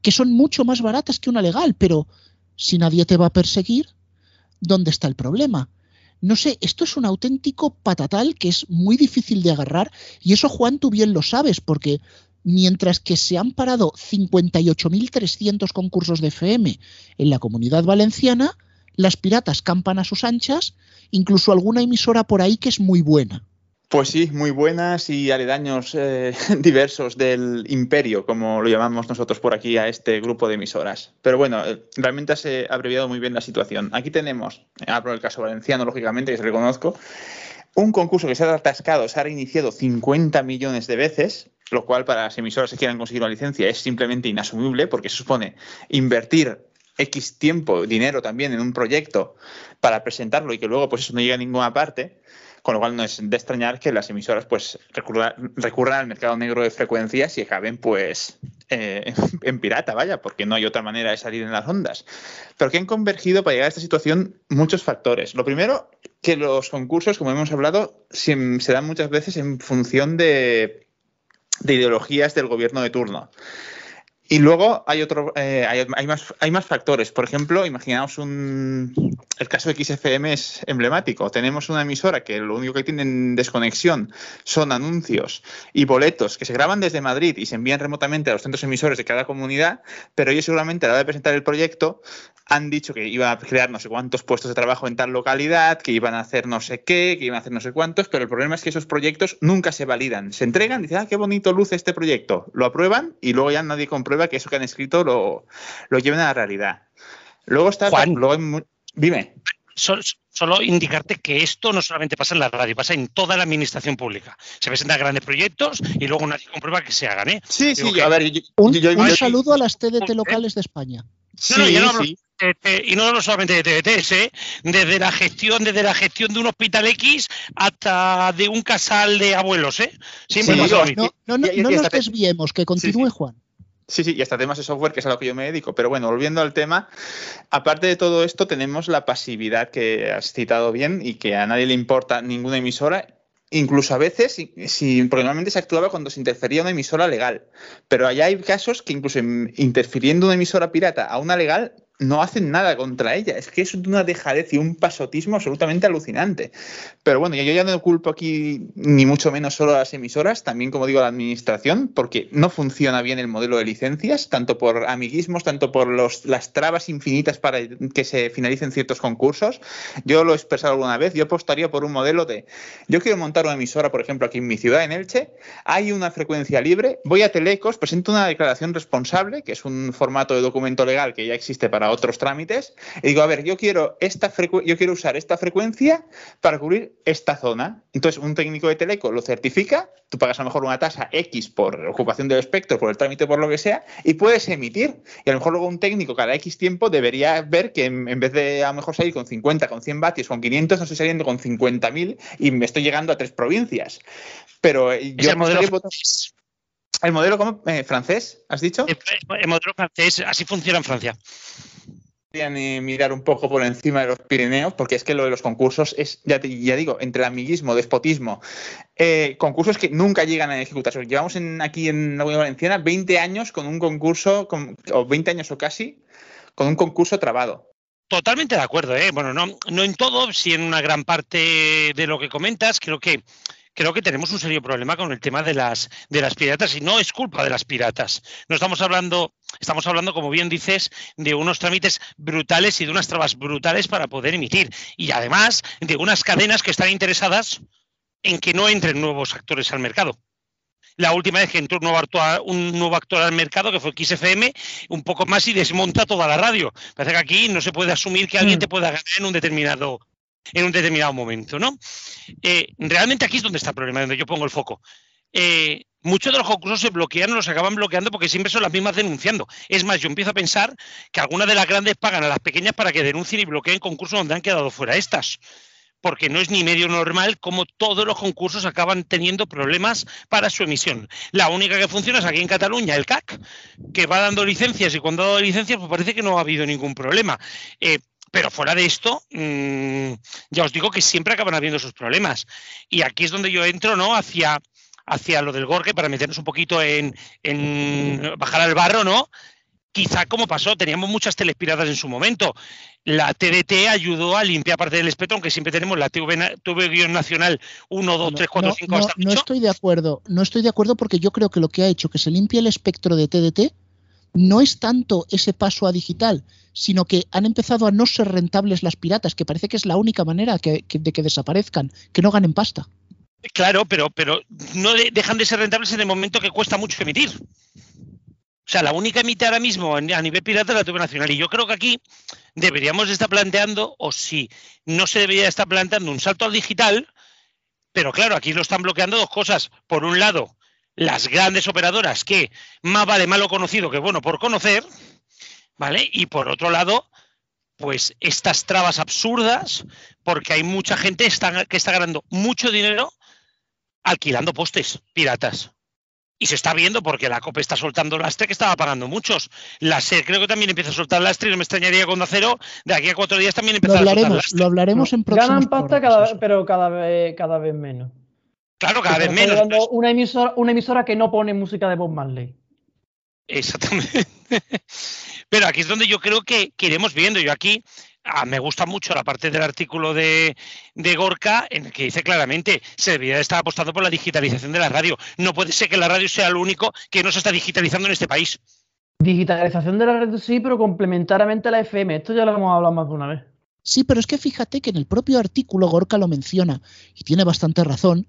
que son mucho más baratas que una legal, pero si nadie te va a perseguir, ¿dónde está el problema? No sé, esto es un auténtico patatal que es muy difícil de agarrar y eso Juan tú bien lo sabes porque mientras que se han parado 58.300 concursos de FM en la comunidad valenciana, las piratas campan a sus anchas, incluso alguna emisora por ahí que es muy buena. Pues sí, muy buenas y aledaños eh, diversos del imperio, como lo llamamos nosotros por aquí a este grupo de emisoras. Pero bueno, eh, realmente se ha abreviado muy bien la situación. Aquí tenemos, hablo del caso valenciano, lógicamente, que se reconozco, un concurso que se ha atascado, se ha reiniciado 50 millones de veces, lo cual para las emisoras que quieran conseguir una licencia es simplemente inasumible porque supone invertir X tiempo, dinero también en un proyecto para presentarlo y que luego pues eso no llegue a ninguna parte con lo cual no es de extrañar que las emisoras pues recurran, al mercado negro de frecuencias y acaben pues eh, en pirata, vaya, porque no hay otra manera de salir en las ondas. Pero que han convergido para llegar a esta situación muchos factores. Lo primero, que los concursos, como hemos hablado, se, dan muchas veces en función de, de ideologías del gobierno de turno. Y luego hay otro, eh, hay, más, hay más factores. Por ejemplo, imaginaos un. El caso de XFM es emblemático. Tenemos una emisora que lo único que tiene en desconexión son anuncios y boletos que se graban desde Madrid y se envían remotamente a los centros emisores de cada comunidad, pero ellos seguramente a la hora de presentar el proyecto han dicho que iban a crear no sé cuántos puestos de trabajo en tal localidad, que iban a hacer no sé qué, que iban a hacer no sé cuántos, pero el problema es que esos proyectos nunca se validan. Se entregan, dicen, ah, qué bonito luce este proyecto, lo aprueban y luego ya nadie comprueba que eso que han escrito lo, lo lleven a la realidad. Luego está. Juan, dime. Solo, indicarte que esto no solamente pasa en la radio, pasa en toda la administración pública. Se presentan grandes proyectos y luego nadie comprueba que se hagan. ¿eh? Sí, sí, a ver. un, saludo a las TDT locales de España. Sí, sí. y no hablo solamente de TDTs, ¿eh? desde la gestión, desde la gestión de un hospital X hasta de un casal de abuelos, ¿eh? Siempre no, no, no, no nos desviemos, que continúe Juan. Sí, sí, y hasta temas de software, que es a lo que yo me dedico. Pero bueno, volviendo al tema, aparte de todo esto, tenemos la pasividad que has citado bien y que a nadie le importa ninguna emisora. Incluso a veces, si, porque normalmente se actuaba cuando se interfería una emisora legal. Pero allá hay casos que incluso interfiriendo una emisora pirata a una legal, no hacen nada contra ella. Es que es una dejadez y un pasotismo absolutamente alucinante. Pero bueno, yo ya no culpo aquí ni mucho menos solo a las emisoras, también como digo a la administración, porque no funciona bien el modelo de licencias, tanto por amiguismos, tanto por las trabas infinitas para que se finalicen ciertos concursos. Yo lo he expresado alguna vez, yo apostaría por un modelo de, yo quiero montar una emisora, por ejemplo, aquí en mi ciudad, en Elche, hay una frecuencia libre, voy a Telecos, presento una declaración responsable, que es un formato de documento legal que ya existe para otros trámites, y digo, a ver, yo quiero, esta yo quiero usar esta frecuencia para cubrir esta zona. Entonces, un técnico de Teleco lo certifica, tú pagas a lo mejor una tasa X por ocupación del espectro, por el trámite, por lo que sea, y puedes emitir. Y a lo mejor luego un técnico cada X tiempo debería ver que en, vez de a lo mejor salir con 50, con 100 vatios, con 500, no estoy saliendo con 50.000 y me estoy llegando a tres provincias. Pero eh, yo... el modelo ¿El modelo como, eh, francés, has dicho? el modelo francés, así funciona en Francia mirar un poco por encima de los Pirineos, porque es que lo de los concursos es, ya, ya digo, entre amiguismo, despotismo, eh, concursos que nunca llegan a ejecutarse. Llevamos aquí en la Unión Valenciana 20 años con un concurso, o 20 años o casi, con un concurso trabado. Totalmente de acuerdo, ¿eh? Bueno, no, no en todo, sí en una gran parte de lo que comentas. Creo que creo que tenemos un serio problema con el tema de las, de las piratas y no es culpa de las piratas. No estamos hablando, estamos hablando, como bien dices, de unos trámites brutales y de unas trabas brutales para poder emitir. Y además de unas cadenas que están interesadas en que no entren nuevos actores al mercado. La última vez que entró un nuevo, actor, un nuevo actor al mercado, que fue XFM, un poco más y desmonta toda la radio. Parece que aquí no se puede asumir que alguien te pueda ganar en un determinado en un determinado momento, ¿no? Eh, realmente aquí es donde está el problema, donde yo pongo el foco. Eh, muchos de los concursos se bloquean o los acaban bloqueando porque siempre son las mismas denunciando. Es más, yo empiezo a pensar que algunas de las grandes pagan a las pequeñas para que denuncien y bloqueen concursos donde han quedado fuera estas. Porque no es ni medio normal como todos los concursos acaban teniendo problemas para su emisión. La única que funciona es aquí en Cataluña, el CAC, que va dando licencias y cuando ha dado licencias pues parece que no ha habido ningún problema. Eh, pero fuera de esto, mmm, ya os digo que siempre acaban habiendo sus problemas. Y aquí es donde yo entro, ¿no? Hacia, hacia lo del Gorge para meternos un poquito en, en bajar al barro, ¿no? Quizá como pasó, teníamos muchas telespiradas en su momento. La TDT ayudó a limpiar parte del espectro, aunque siempre tenemos la TV, TV nacional 1, 2, 3, 4, no, 5 no, hasta no estoy de acuerdo, no estoy de acuerdo porque yo creo que lo que ha hecho que se limpie el espectro de TDT no es tanto ese paso a digital, sino que han empezado a no ser rentables las piratas, que parece que es la única manera que, de que desaparezcan, que no ganen pasta. Claro, pero, pero no de, dejan de ser rentables en el momento que cuesta mucho emitir. O sea, la única emite ahora mismo a nivel pirata es la TV Nacional. Y yo creo que aquí deberíamos estar planteando, o si no se debería estar planteando un salto al digital, pero claro, aquí lo están bloqueando dos cosas. Por un lado, las grandes operadoras que más vale malo conocido que bueno por conocer, ¿vale? Y por otro lado, pues estas trabas absurdas, porque hay mucha gente está, que está ganando mucho dinero alquilando postes piratas. Y se está viendo porque la COPE está soltando lastre que estaba pagando muchos. La SER creo que también empieza a soltar lastre y no me extrañaría cuando acero de aquí a cuatro días también hablaremos, a soltar lastre. Lo hablaremos No, en próximos Ganan pasta, cada, pero cada vez, cada vez menos. Claro, cada vez menos. Una emisora, una emisora que no pone música de Bob Marley. Exactamente. Pero aquí es donde yo creo que, que iremos viendo. Yo aquí ah, me gusta mucho la parte del artículo de, de Gorka en el que dice claramente se debería estar apostando por la digitalización de la radio. No puede ser que la radio sea lo único que no se está digitalizando en este país. Digitalización de la red sí, pero complementariamente a la FM. Esto ya lo hemos hablado más de una vez. Sí, pero es que fíjate que en el propio artículo Gorka lo menciona y tiene bastante razón.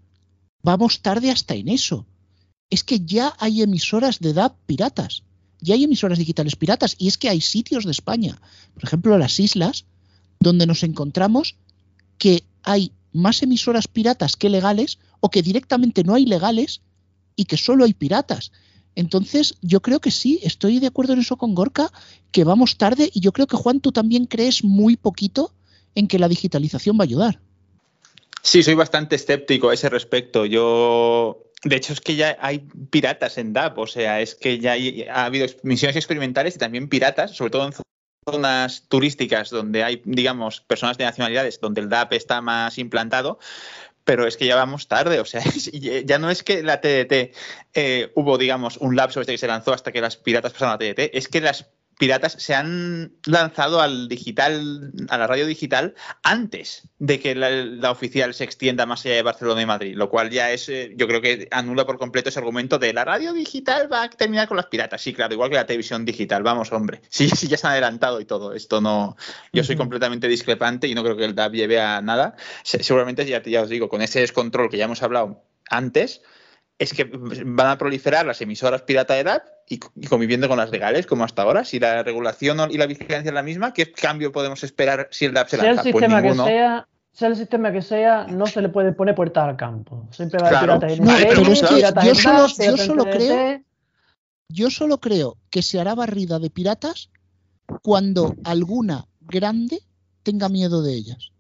Vamos tarde hasta en eso. Es que ya hay emisoras de DAB piratas, ya hay emisoras digitales piratas y es que hay sitios de España, por ejemplo las islas, donde nos encontramos que hay más emisoras piratas que legales o que directamente no hay legales y que solo hay piratas. Entonces, yo creo que sí, estoy de acuerdo en eso con Gorka, que vamos tarde y yo creo que Juan, tú también crees muy poquito en que la digitalización va a ayudar. Sí, soy bastante escéptico a ese respecto. Yo, de hecho, es que ya hay piratas en DAP, o sea, es que ya hay- ha habido misiones experimentales y también piratas, sobre todo en zonas turísticas donde hay, digamos, personas de nacionalidades donde el DAP está más implantado. Pero es que ya vamos tarde, o sea, ya no es que la TDT eh, hubo, digamos, un lapso desde que se lanzó hasta que las piratas pasaron a la TDT, es que las piratas se han lanzado al digital, a la radio digital, antes de que la, la oficial se extienda más allá de Barcelona y Madrid, lo cual ya es, eh, yo creo que anula por completo ese argumento de la radio digital va a terminar con las piratas. Sí, claro, igual que la televisión digital, vamos, hombre. Sí, sí, ya se han adelantado y todo. Esto no. Yo soy completamente discrepante y no creo que el DAB lleve a nada. Se- Seguramente, ya, ya os digo, con ese descontrol que ya hemos hablado antes, es que van a proliferar las emisoras pirata de DAB y, y conviviendo con las legales, como hasta ahora. Si la regulación y la vigilancia es la misma, ¿qué cambio podemos esperar si el DAB se Sea el lanza? Pues sistema que sea, sea el sistema que sea, no se le puede poner puertas al campo. Siempre va a Claro. en No, yo solo- yo solo creo- Yo solo creo que se hará barrida de piratas cuando alguna grande tenga miedo de ellas.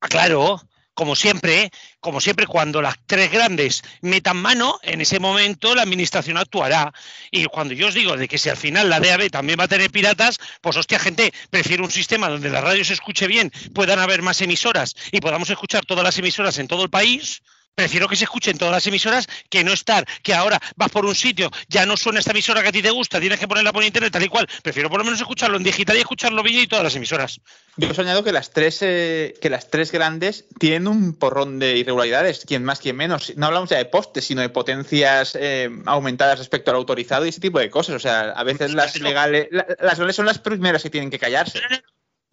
Ah, claro, como siempre, como siempre, cuando las tres grandes metan mano, en ese momento la administración actuará. Y cuando yo os digo de que si al final la DAB también va a tener piratas, pues hostia, gente, prefiero un sistema donde la radio se escuche bien, puedan haber más emisoras y podamos escuchar todas las emisoras en todo el país, Prefiero que se escuche en todas las emisoras que no estar, que ahora vas por un sitio, ya no suena esta emisora que a ti te gusta, tienes que ponerla por internet tal y cual. Prefiero por lo menos escucharlo en digital y escucharlo bien y todas las emisoras. Yo os añado que las tres eh, que las tres grandes tienen un porrón de irregularidades, quien más, quien menos. No hablamos ya de postes, sino de potencias eh, aumentadas respecto al autorizado y ese tipo de cosas. O sea, a veces las legales, las legales son las primeras que tienen que callarse.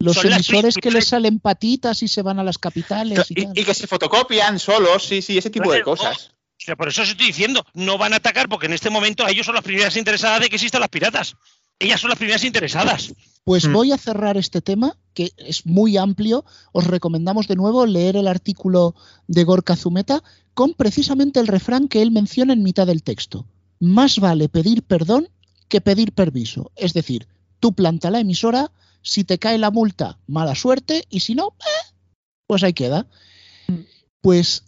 Los emisores que les salen patitas y se van a las capitales. Y, que se fotocopian solos, sí, sí, ese tipo de cosas. por eso os estoy diciendo, no van a atacar porque en este momento ellos son las primeras interesadas de que existan las piratas. Ellas son las primeras interesadas. Pues hmm. voy a cerrar este tema, que es muy amplio. Os recomendamos de nuevo leer el artículo de Gorka Zumeta con precisamente el refrán que él menciona en mitad del texto. Más vale pedir perdón que pedir permiso. Es decir, tú planta la emisora, si te cae la multa, mala suerte, y si no, eh, pues ahí queda. Pues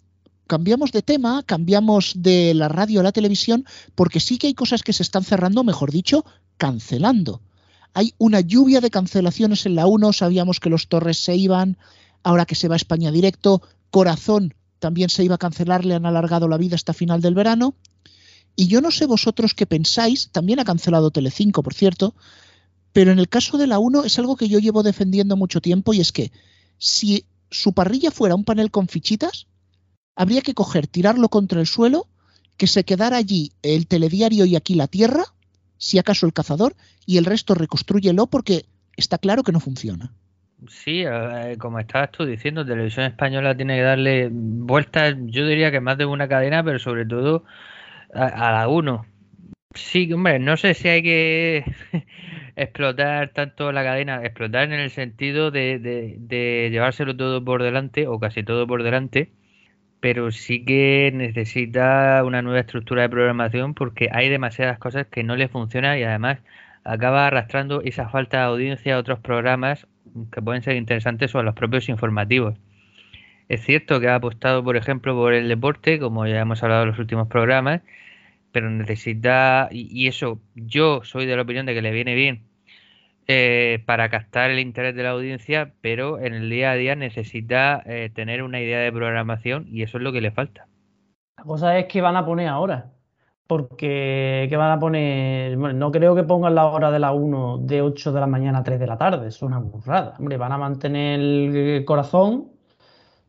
cambiamos de tema, cambiamos de la radio a la televisión, porque sí que hay cosas que se están cerrando, mejor dicho, cancelando. Hay una lluvia de cancelaciones en la 1, sabíamos que los Torres se iban, ahora que se va a España directo, Corazón también se iba a cancelar, le han alargado la vida hasta final del verano. Y yo no sé vosotros qué pensáis, también ha cancelado Telecinco, por cierto, pero en el caso de la 1 es algo que yo llevo defendiendo mucho tiempo y es que si su parrilla fuera un panel con fichitas, habría que coger, tirarlo contra el suelo, que se quedara allí el telediario y aquí la tierra, si acaso el cazador, y el resto reconstrúyelo porque está claro que no funciona. Sí, eh, como estabas tú diciendo, Televisión Española tiene que darle vueltas, yo diría que más de una cadena, pero sobre todo a, a la 1. Sí, hombre, no sé si hay que explotar tanto la cadena, explotar en el sentido de, de, llevárselo todo por delante o casi todo por delante, pero sí que necesita una nueva estructura de programación porque hay demasiadas cosas que no le funcionan y además acaba arrastrando esa falta de audiencia a otros programas que pueden ser interesantes o a los propios informativos. Es cierto que ha apostado, por ejemplo, por el deporte, como ya hemos hablado en los últimos programas, pero necesita, y, eso yo soy de la opinión de que le viene bien eh, para captar el interés de la audiencia, pero en el día a día necesita eh, tener una idea de programación y eso es lo que le falta. La cosa es que van a poner ahora, porque ¿qué van a poner? Bueno, no creo que pongan la hora de la 1 de 8 de la mañana a 3 de la tarde, es una burrada. Hombre, van a mantener el corazón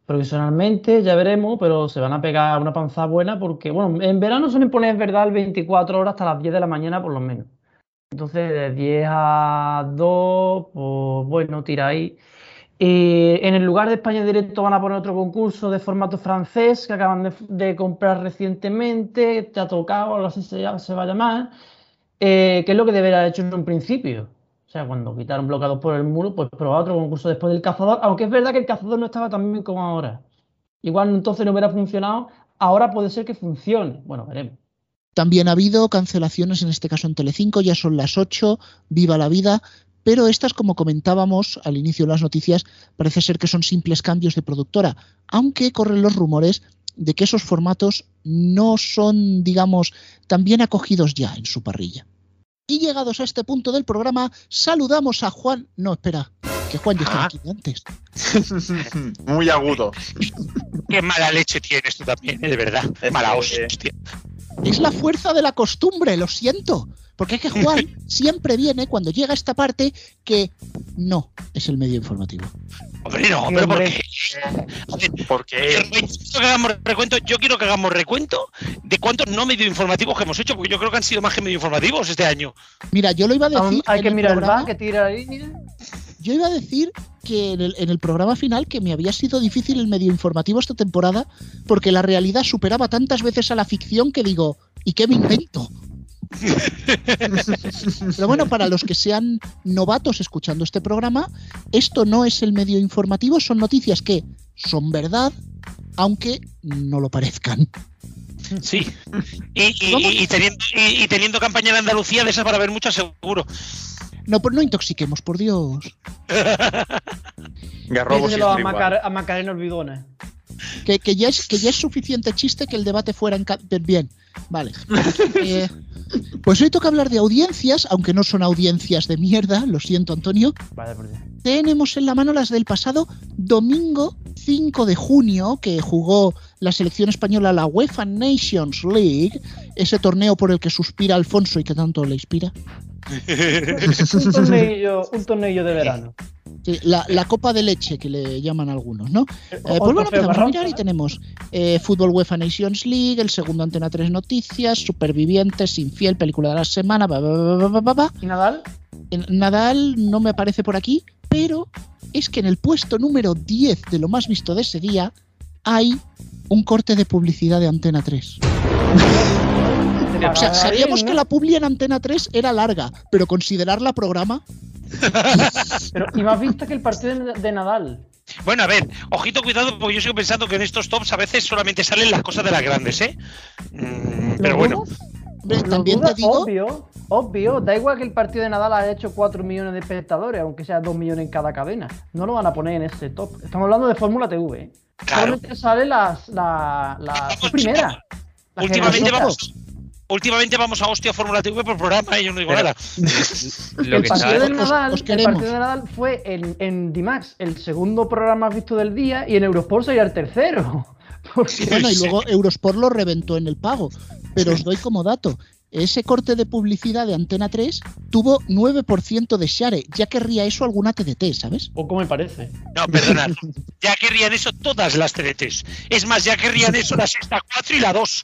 provisionalmente, ya veremos, pero se van a pegar una panza buena porque, bueno, en verano suelen poner, verdad, el 24 horas hasta las 10 de la mañana por lo menos. Entonces, de 10 a 2, pues bueno, tira ahí. en el lugar de España Directo van a poner otro concurso de formato francés que acaban de, comprar recientemente, te ha tocado, ahora sí se, se va a llamar, eh, que es lo que debería haber hecho en un principio. Sea, cuando quitaron bloqueados por el muro, pues probar otro concurso después del cazador, aunque es verdad que el cazador no estaba tan bien como ahora. Igual entonces no hubiera funcionado, ahora puede ser que funcione. Bueno, veremos. También ha habido cancelaciones, en este caso en Telecinco, ya son las 8, viva la vida, pero estas, como comentábamos al inicio de las noticias, parece ser que son simples cambios de productora, aunque corren los rumores de que esos formatos no son, digamos, tan bien acogidos ya en su parrilla. Y llegados a este punto del programa, saludamos a Juan. No, espera, que Juan ya estaba ah. aquí antes. Muy agudo. Qué mala leche tienes tú también, de verdad. Mala hostia. Es la fuerza de la costumbre, lo siento. Porque es que Juan siempre viene cuando llega esta parte que no es el medio informativo. Hombre, no, pero ¿por qué? ¿Por qué? recuento, yo quiero que hagamos recuento de cuántos no medio informativos que hemos hecho, porque yo creo que han sido más que medio informativos este año. Mira, yo lo iba a decir. Hay que mirar el que tira ahí. Yo iba a decir que en el, en el, programa final que me había sido difícil el medio informativo esta temporada porque la realidad superaba tantas veces a la ficción que digo, ¿y qué me invento? Pero bueno, para los que sean novatos escuchando este programa, esto no es el medio informativo, son noticias que son verdad, aunque no lo parezcan. Sí, y, teniendo, campaña en Andalucía, de esas para ver muchas seguro. No, pues no intoxiquemos, por Dios. Díselo a, Macar a Macarena Olvidona. Que, que, ya es, que ya es suficiente chiste que el debate fuera en... Bien, vale. Eh, pues hoy toca hablar de audiencias, aunque no son audiencias de mierda, lo siento Antonio. Vale, por tenemos en la mano las del pasado domingo 5 de junio, que jugó la selección española la UEFA Nations League, ese torneo por el que suspira Alfonso y que tanto le inspira. un, tornillo, un tornillo de verano. Sí, la, la, copa de leche que le llaman algunos, ¿no? Eh, pues bueno, empezamos a mirar y tenemos eh, Fútbol UEFA Nations League, el segundo Antena 3 Noticias, Supervivientes, Infiel, Película de la Semana, ba, ba, ba, ¿Y Nadal? Nadal no me aparece por aquí, pero es que en el puesto número 10 de lo más visto de ese día hay un corte de publicidad de Antena 3. o sea, sabíamos que la publi en Antena 3 era larga, pero considerarla programa pero, ¿y más vista que el partido de, Nadal? Bueno, a ver, ojito, cuidado, porque yo sigo pensando que en estos tops a veces solamente salen las cosas de las grandes, ¿eh? Mm, pero bueno. También te digo. Obvio, obvio. Da igual que el partido de Nadal haya hecho 4 millones de espectadores, aunque sea 2 millones en cada cadena. No lo van a poner en ese top. Estamos hablando de Fórmula TV. ¿eh? Solamente sale las, la, la, primera. Últimamente vamos, últimamente vamos a hostia Fórmula TV por programa y yo no digo nada. el, partido de Nadal, el partido de Nadal fue en, en Dimax el segundo programa visto del día y en Eurosport sería el tercero. Bueno, y luego Eurosport lo reventó en el pago. Pero os doy como dato, ese corte de publicidad de Antena 3 tuvo 9% de share. Ya querría eso alguna TDT, ¿sabes? Poco me parece. No, perdonad. ya querrían eso todas las TDTs. Es más, ya querrían eso la sexta 4 y la 2.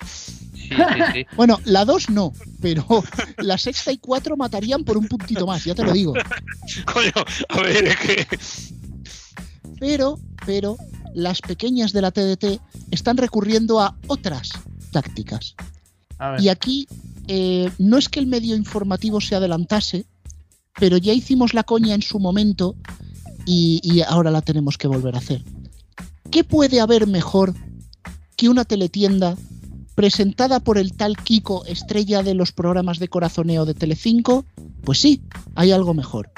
Bueno, la 2 no, pero la sexta y 4 matarían por un puntito más, ya te lo digo. Coño, a ver, es que. Pero, pero, las pequeñas de la TDT están recurriendo a otras tácticas. Y aquí eh, no es que el medio informativo se adelantase, pero ya hicimos la coña en su momento y, y ahora la tenemos que volver a hacer. ¿Qué puede haber mejor que una teletienda presentada por el tal Kiko, estrella de los programas de corazoneo de Telecinco, pues sí, hay algo mejor.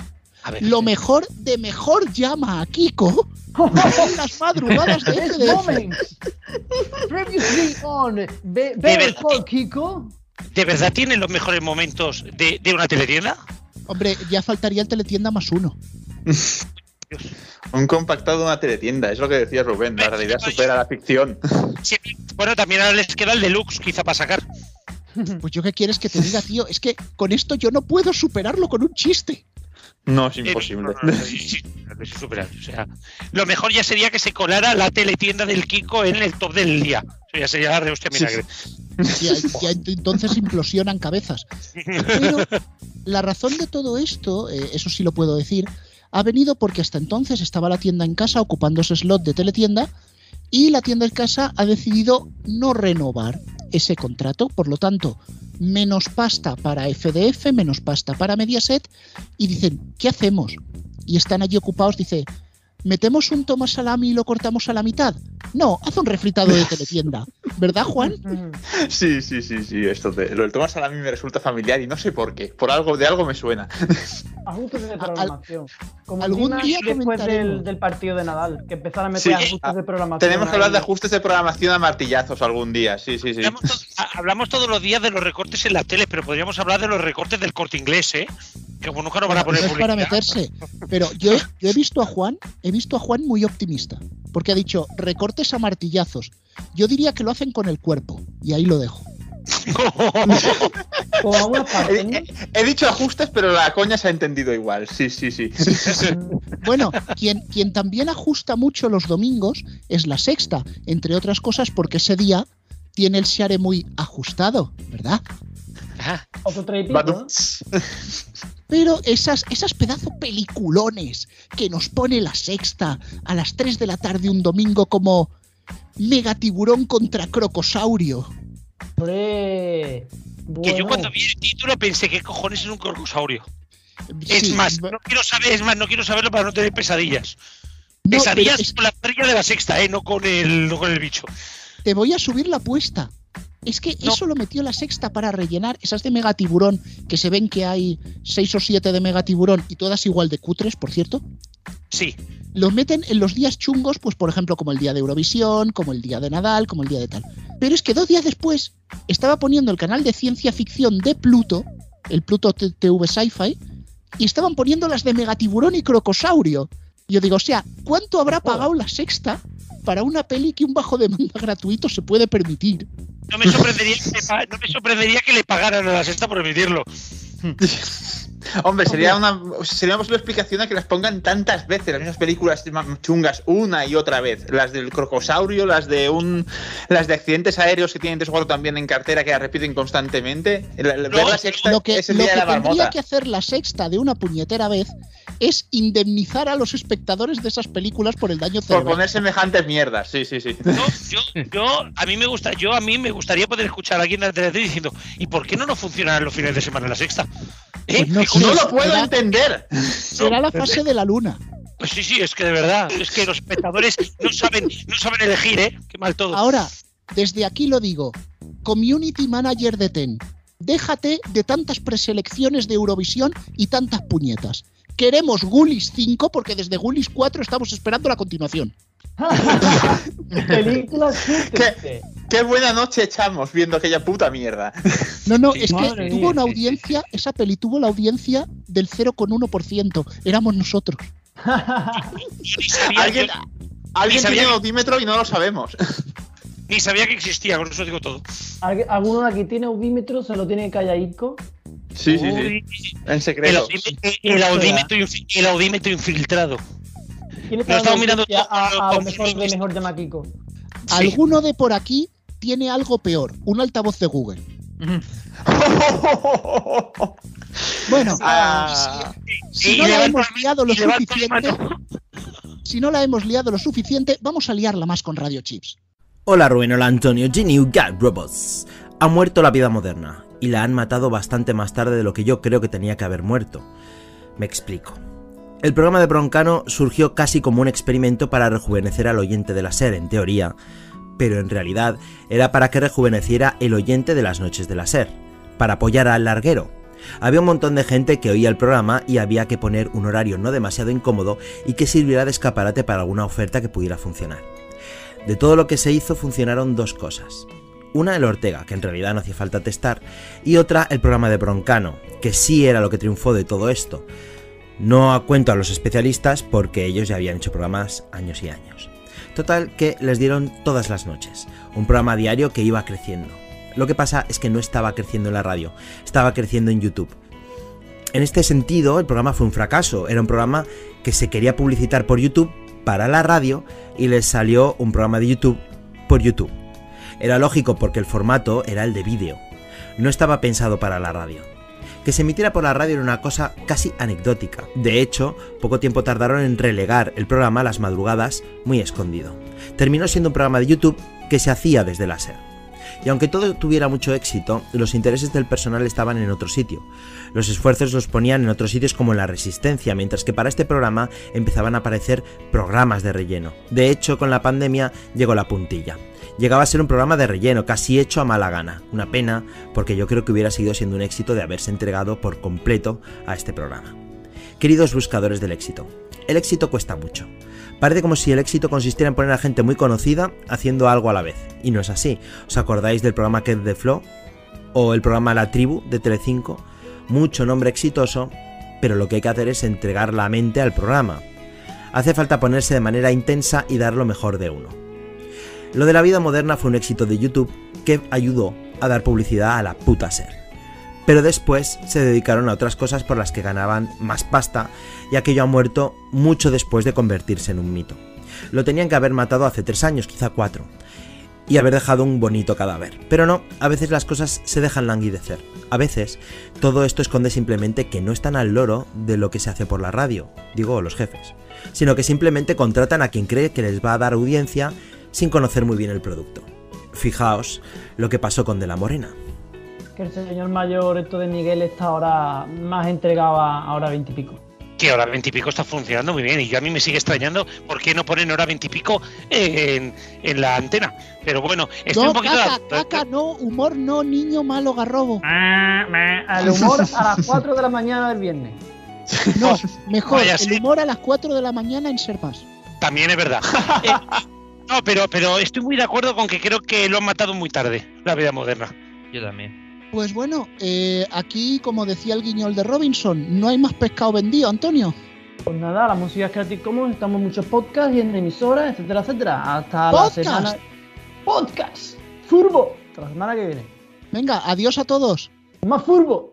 Lo mejor de mejor llama a Kiko en las madrugadas de. Previously on Better Call Kiko. ¿De verdad tiene los mejores momentos de, de una teletienda? Hombre, ya faltaría el teletienda más uno. Un compactado de una teletienda, es lo que decía Rubén. La realidad supera la ficción. Bueno, también ahora les queda el deluxe, quizá para sacar. Pues yo qué quieres que te diga, tío. Es que con esto yo no puedo superarlo con un chiste. No, es imposible. o sea, lo mejor ya sería que se colara la teletienda del Kiko en el top del día. Eso ya sería de hostia milagre. ya, entonces implosionan cabezas. Pero la razón de todo esto, eh, eso sí lo puedo decir, ha venido porque hasta entonces estaba la tienda en casa ocupando ese slot de teletienda y la tienda en casa ha decidido no renovar ese contrato, por lo tanto, menos pasta para FDF, menos pasta para Mediaset y dicen, ¿qué hacemos? Y están allí ocupados, dice, ¿metemos un toma salami y lo cortamos a la mitad? No, haz un refritado de teletienda. ¿Verdad, Juan? Sí, sí, sí, sí. Esto lo del toma salami me resulta familiar y no sé por qué. Por algo, de algo me suena. Ajustes de programación. Como algún día después del, partido de Nadal, que empezaron a meter ajustes de programación. Tenemos que hablar de ajustes de programación a martillazos algún día, sí, sí, sí. Hablamos, todos los días de los recortes en la tele, pero podríamos hablar de los recortes del corte inglés, ¿eh? Que bueno, nunca nos van a poner. No es para meterse. Pero yo, yo he visto a Juan, he visto a Juan muy optimista. Porque ha dicho recortes a martillazos. Yo diría que lo hacen con el cuerpo. Y ahí lo dejo. he, dicho ajustes, pero la coña se ha entendido igual. Sí, sí, sí. bueno, quien, quien también ajusta mucho los domingos es la sexta, entre otras cosas porque ese día tiene el share muy ajustado, ¿verdad? Pero esas, esas pedazos peliculones que nos pone la sexta a las 3 de la tarde un domingo como Megatiburón contra Crocosaurio. Que yo cuando vi el título pensé que cojones es un crocosaurio. es más, no quiero saber, es más, no quiero saberlo para no tener pesadillas. pesadillas con la estrella de la sexta, eh, no con el, no con el bicho. Te voy a subir la apuesta. Es que eso lo metió la sexta para rellenar esas de megatiburón, que se ven que hay seis o siete de megatiburón y todas igual de cutres, por cierto. Sí. Lo meten en los días chungos, pues por ejemplo, como el día de Eurovisión, como el día de Nadal, como el día de tal. Pero es que dos días después estaba poniendo el canal de ciencia ficción de Pluto, el Pluto TV Sci-Fi, y estaban poniendo las de Megatiburón y Crocosaurio. Y yo digo, o sea, ¿cuánto habrá pagado la sexta para una peli que un bajo demanda gratuito se puede permitir? No me sorprendería que le, no me sorprendería que le pagaran a la sexta por emitirlo. Hombre, sería una, sería una posible explicación a que las pongan tantas veces, las mismas películas chungas, una y otra vez. Las del crocosaurio, las de un. las de accidentes aéreos que tienen tres o cuatro también en cartera que las repiten constantemente. La- la- ver la sexta Lo que, es el lo día que de la tendría marmota. que hacer la sexta de una puñetera vez es indemnizar a los espectadores de esas películas por el daño Por cerebral. poner semejantes mierdas, sí, sí, sí. Yo, yo, yo, a mí me gusta, yo a mí me gustaría poder escuchar a alguien de la televisión diciendo, ¿y por qué no nos funcionan los fines de semana en la sexta? ¿Eh? Pues no ¿Qué sé. No lo puedo será- entender. Será la fase de la luna. Pues sí, sí, es que de verdad, es que los espectadores no saben, no saben elegir, ¿eh? Qué mal todo. Ahora, desde aquí lo digo, Community Manager de TEN, déjate de tantas preselecciones de Eurovisión y tantas puñetas. Queremos Gullis 5 porque desde Gullis 4 estamos esperando la continuación. Película ¿Qué? Buena noche echamos viendo aquella puta mierda. No, no, es que madre tuvo mía, una audiencia, esa peli tuvo la audiencia del 0,1%. Éramos nosotros. Alguien, alguien sabía tiene un que- autímetro y no lo sabemos. ni sabía que existía, con eso digo todo. ¿Algu- ¿Alguno de aquí tiene audímetro? ¿Se lo tiene callaico? Sí, sí, sí. En El, secreto. audímetro- el audímetro, infi- el audímetro infiltrado. ¿Quién Lo estamos mirando a, todo- a lo mejor de mejor Kiko? Sí. Alguno de por aquí tiene algo peor, un altavoz de Google. Bueno, Ah, si no la hemos liado lo suficiente, si no la hemos liado lo suficiente, vamos a liarla más con Radio Chips. Hola Rubén, hola Antonio, Genie Gat Robots. Ha muerto la vida moderna y la han matado bastante más tarde de lo que yo creo que tenía que haber muerto. Me explico. El programa de Broncano surgió casi como un experimento para rejuvenecer al oyente de la SER, en teoría, pero en realidad era para que rejuveneciera el oyente de las noches de la para apoyar al larguero. Había un montón de gente que oía el programa y había que poner un horario no demasiado incómodo y que sirviera de escaparate para alguna oferta que pudiera funcionar. De todo lo que se hizo funcionaron dos cosas. Una el Ortega, que en realidad no hacía falta testar, y otra el programa de Broncano, que sí era lo que triunfó de todo esto. No a cuento a los especialistas porque ellos ya habían hecho programas años y años. Total que les dieron todas las noches, un programa diario que iba creciendo. Lo que pasa es que no estaba creciendo en la radio, estaba creciendo en YouTube. En este sentido, el programa fue un fracaso. Era un programa que se quería publicitar por YouTube para la radio y les salió un programa de YouTube por YouTube. Era lógico porque el formato era el de vídeo. No estaba pensado para la radio. Que se emitiera por la radio era una cosa casi anecdótica. De hecho, poco tiempo tardaron en relegar el programa a las madrugadas muy escondido. Terminó siendo un programa de YouTube que se hacía desde la SER. Y aunque todo tuviera mucho éxito, los intereses del personal estaban en otro sitio. Los esfuerzos los ponían en otros sitios como en la Resistencia, mientras que para este programa empezaban a aparecer programas de relleno. De hecho, con la pandemia llegó la puntilla. Llegaba a ser un programa de relleno, casi hecho a mala gana. Una pena, porque yo creo que hubiera seguido siendo un éxito de haberse entregado por completo a este programa. Queridos buscadores del éxito, el éxito cuesta mucho. Parece como si el éxito consistiera en poner a gente muy conocida haciendo algo a la vez, y no es así. ¿Os acordáis del programa Get the Flow? ¿O el programa La Tribu de Telecinco? Mucho nombre exitoso, pero lo que hay que hacer es entregar la mente al programa. Hace falta ponerse de manera intensa y dar lo mejor de uno. Lo de la vida moderna fue un éxito de YouTube que ayudó a dar publicidad a la puta ser. Pero después se dedicaron a otras cosas por las que ganaban más pasta y aquello ha muerto mucho después de convertirse en un mito. Lo tenían que haber matado hace tres años, quizá cuatro, y haber dejado un bonito cadáver. Pero no, a veces las cosas se dejan languidecer. A veces todo esto esconde simplemente que no están al loro de lo que se hace por la radio, digo los jefes, sino que simplemente contratan a quien cree que les va a dar audiencia sin conocer muy bien el producto. Fijaos lo que pasó con De la Morena. Que el señor mayor, esto de Miguel, está ahora más entregado a ahora veintipico. Que hora veintipico está funcionando muy bien y yo a mí me sigue extrañando por qué no ponen hora veintipico en, en la antena. Pero bueno, estoy No, un poquito... caca, caca, no, humor no, niño malo garrobo. Al humor a las 4 de la mañana del viernes. No, mejor, Vaya, el sí. humor a las 4 de la mañana en Ser Más. También es verdad. No, pero, pero estoy muy de acuerdo con que creo que lo han matado muy tarde, la vida moderna. Yo también. Pues bueno, eh, aquí, como decía el guiñol de Robinson, no hay más pescado vendido, Antonio. Pues nada, la música es Creative Commons, estamos en muchos podcasts y en emisoras, etcétera, etcétera. Hasta la semana. Podcast. Furbo. Hasta la semana que viene. Venga, adiós a todos. Más furbo.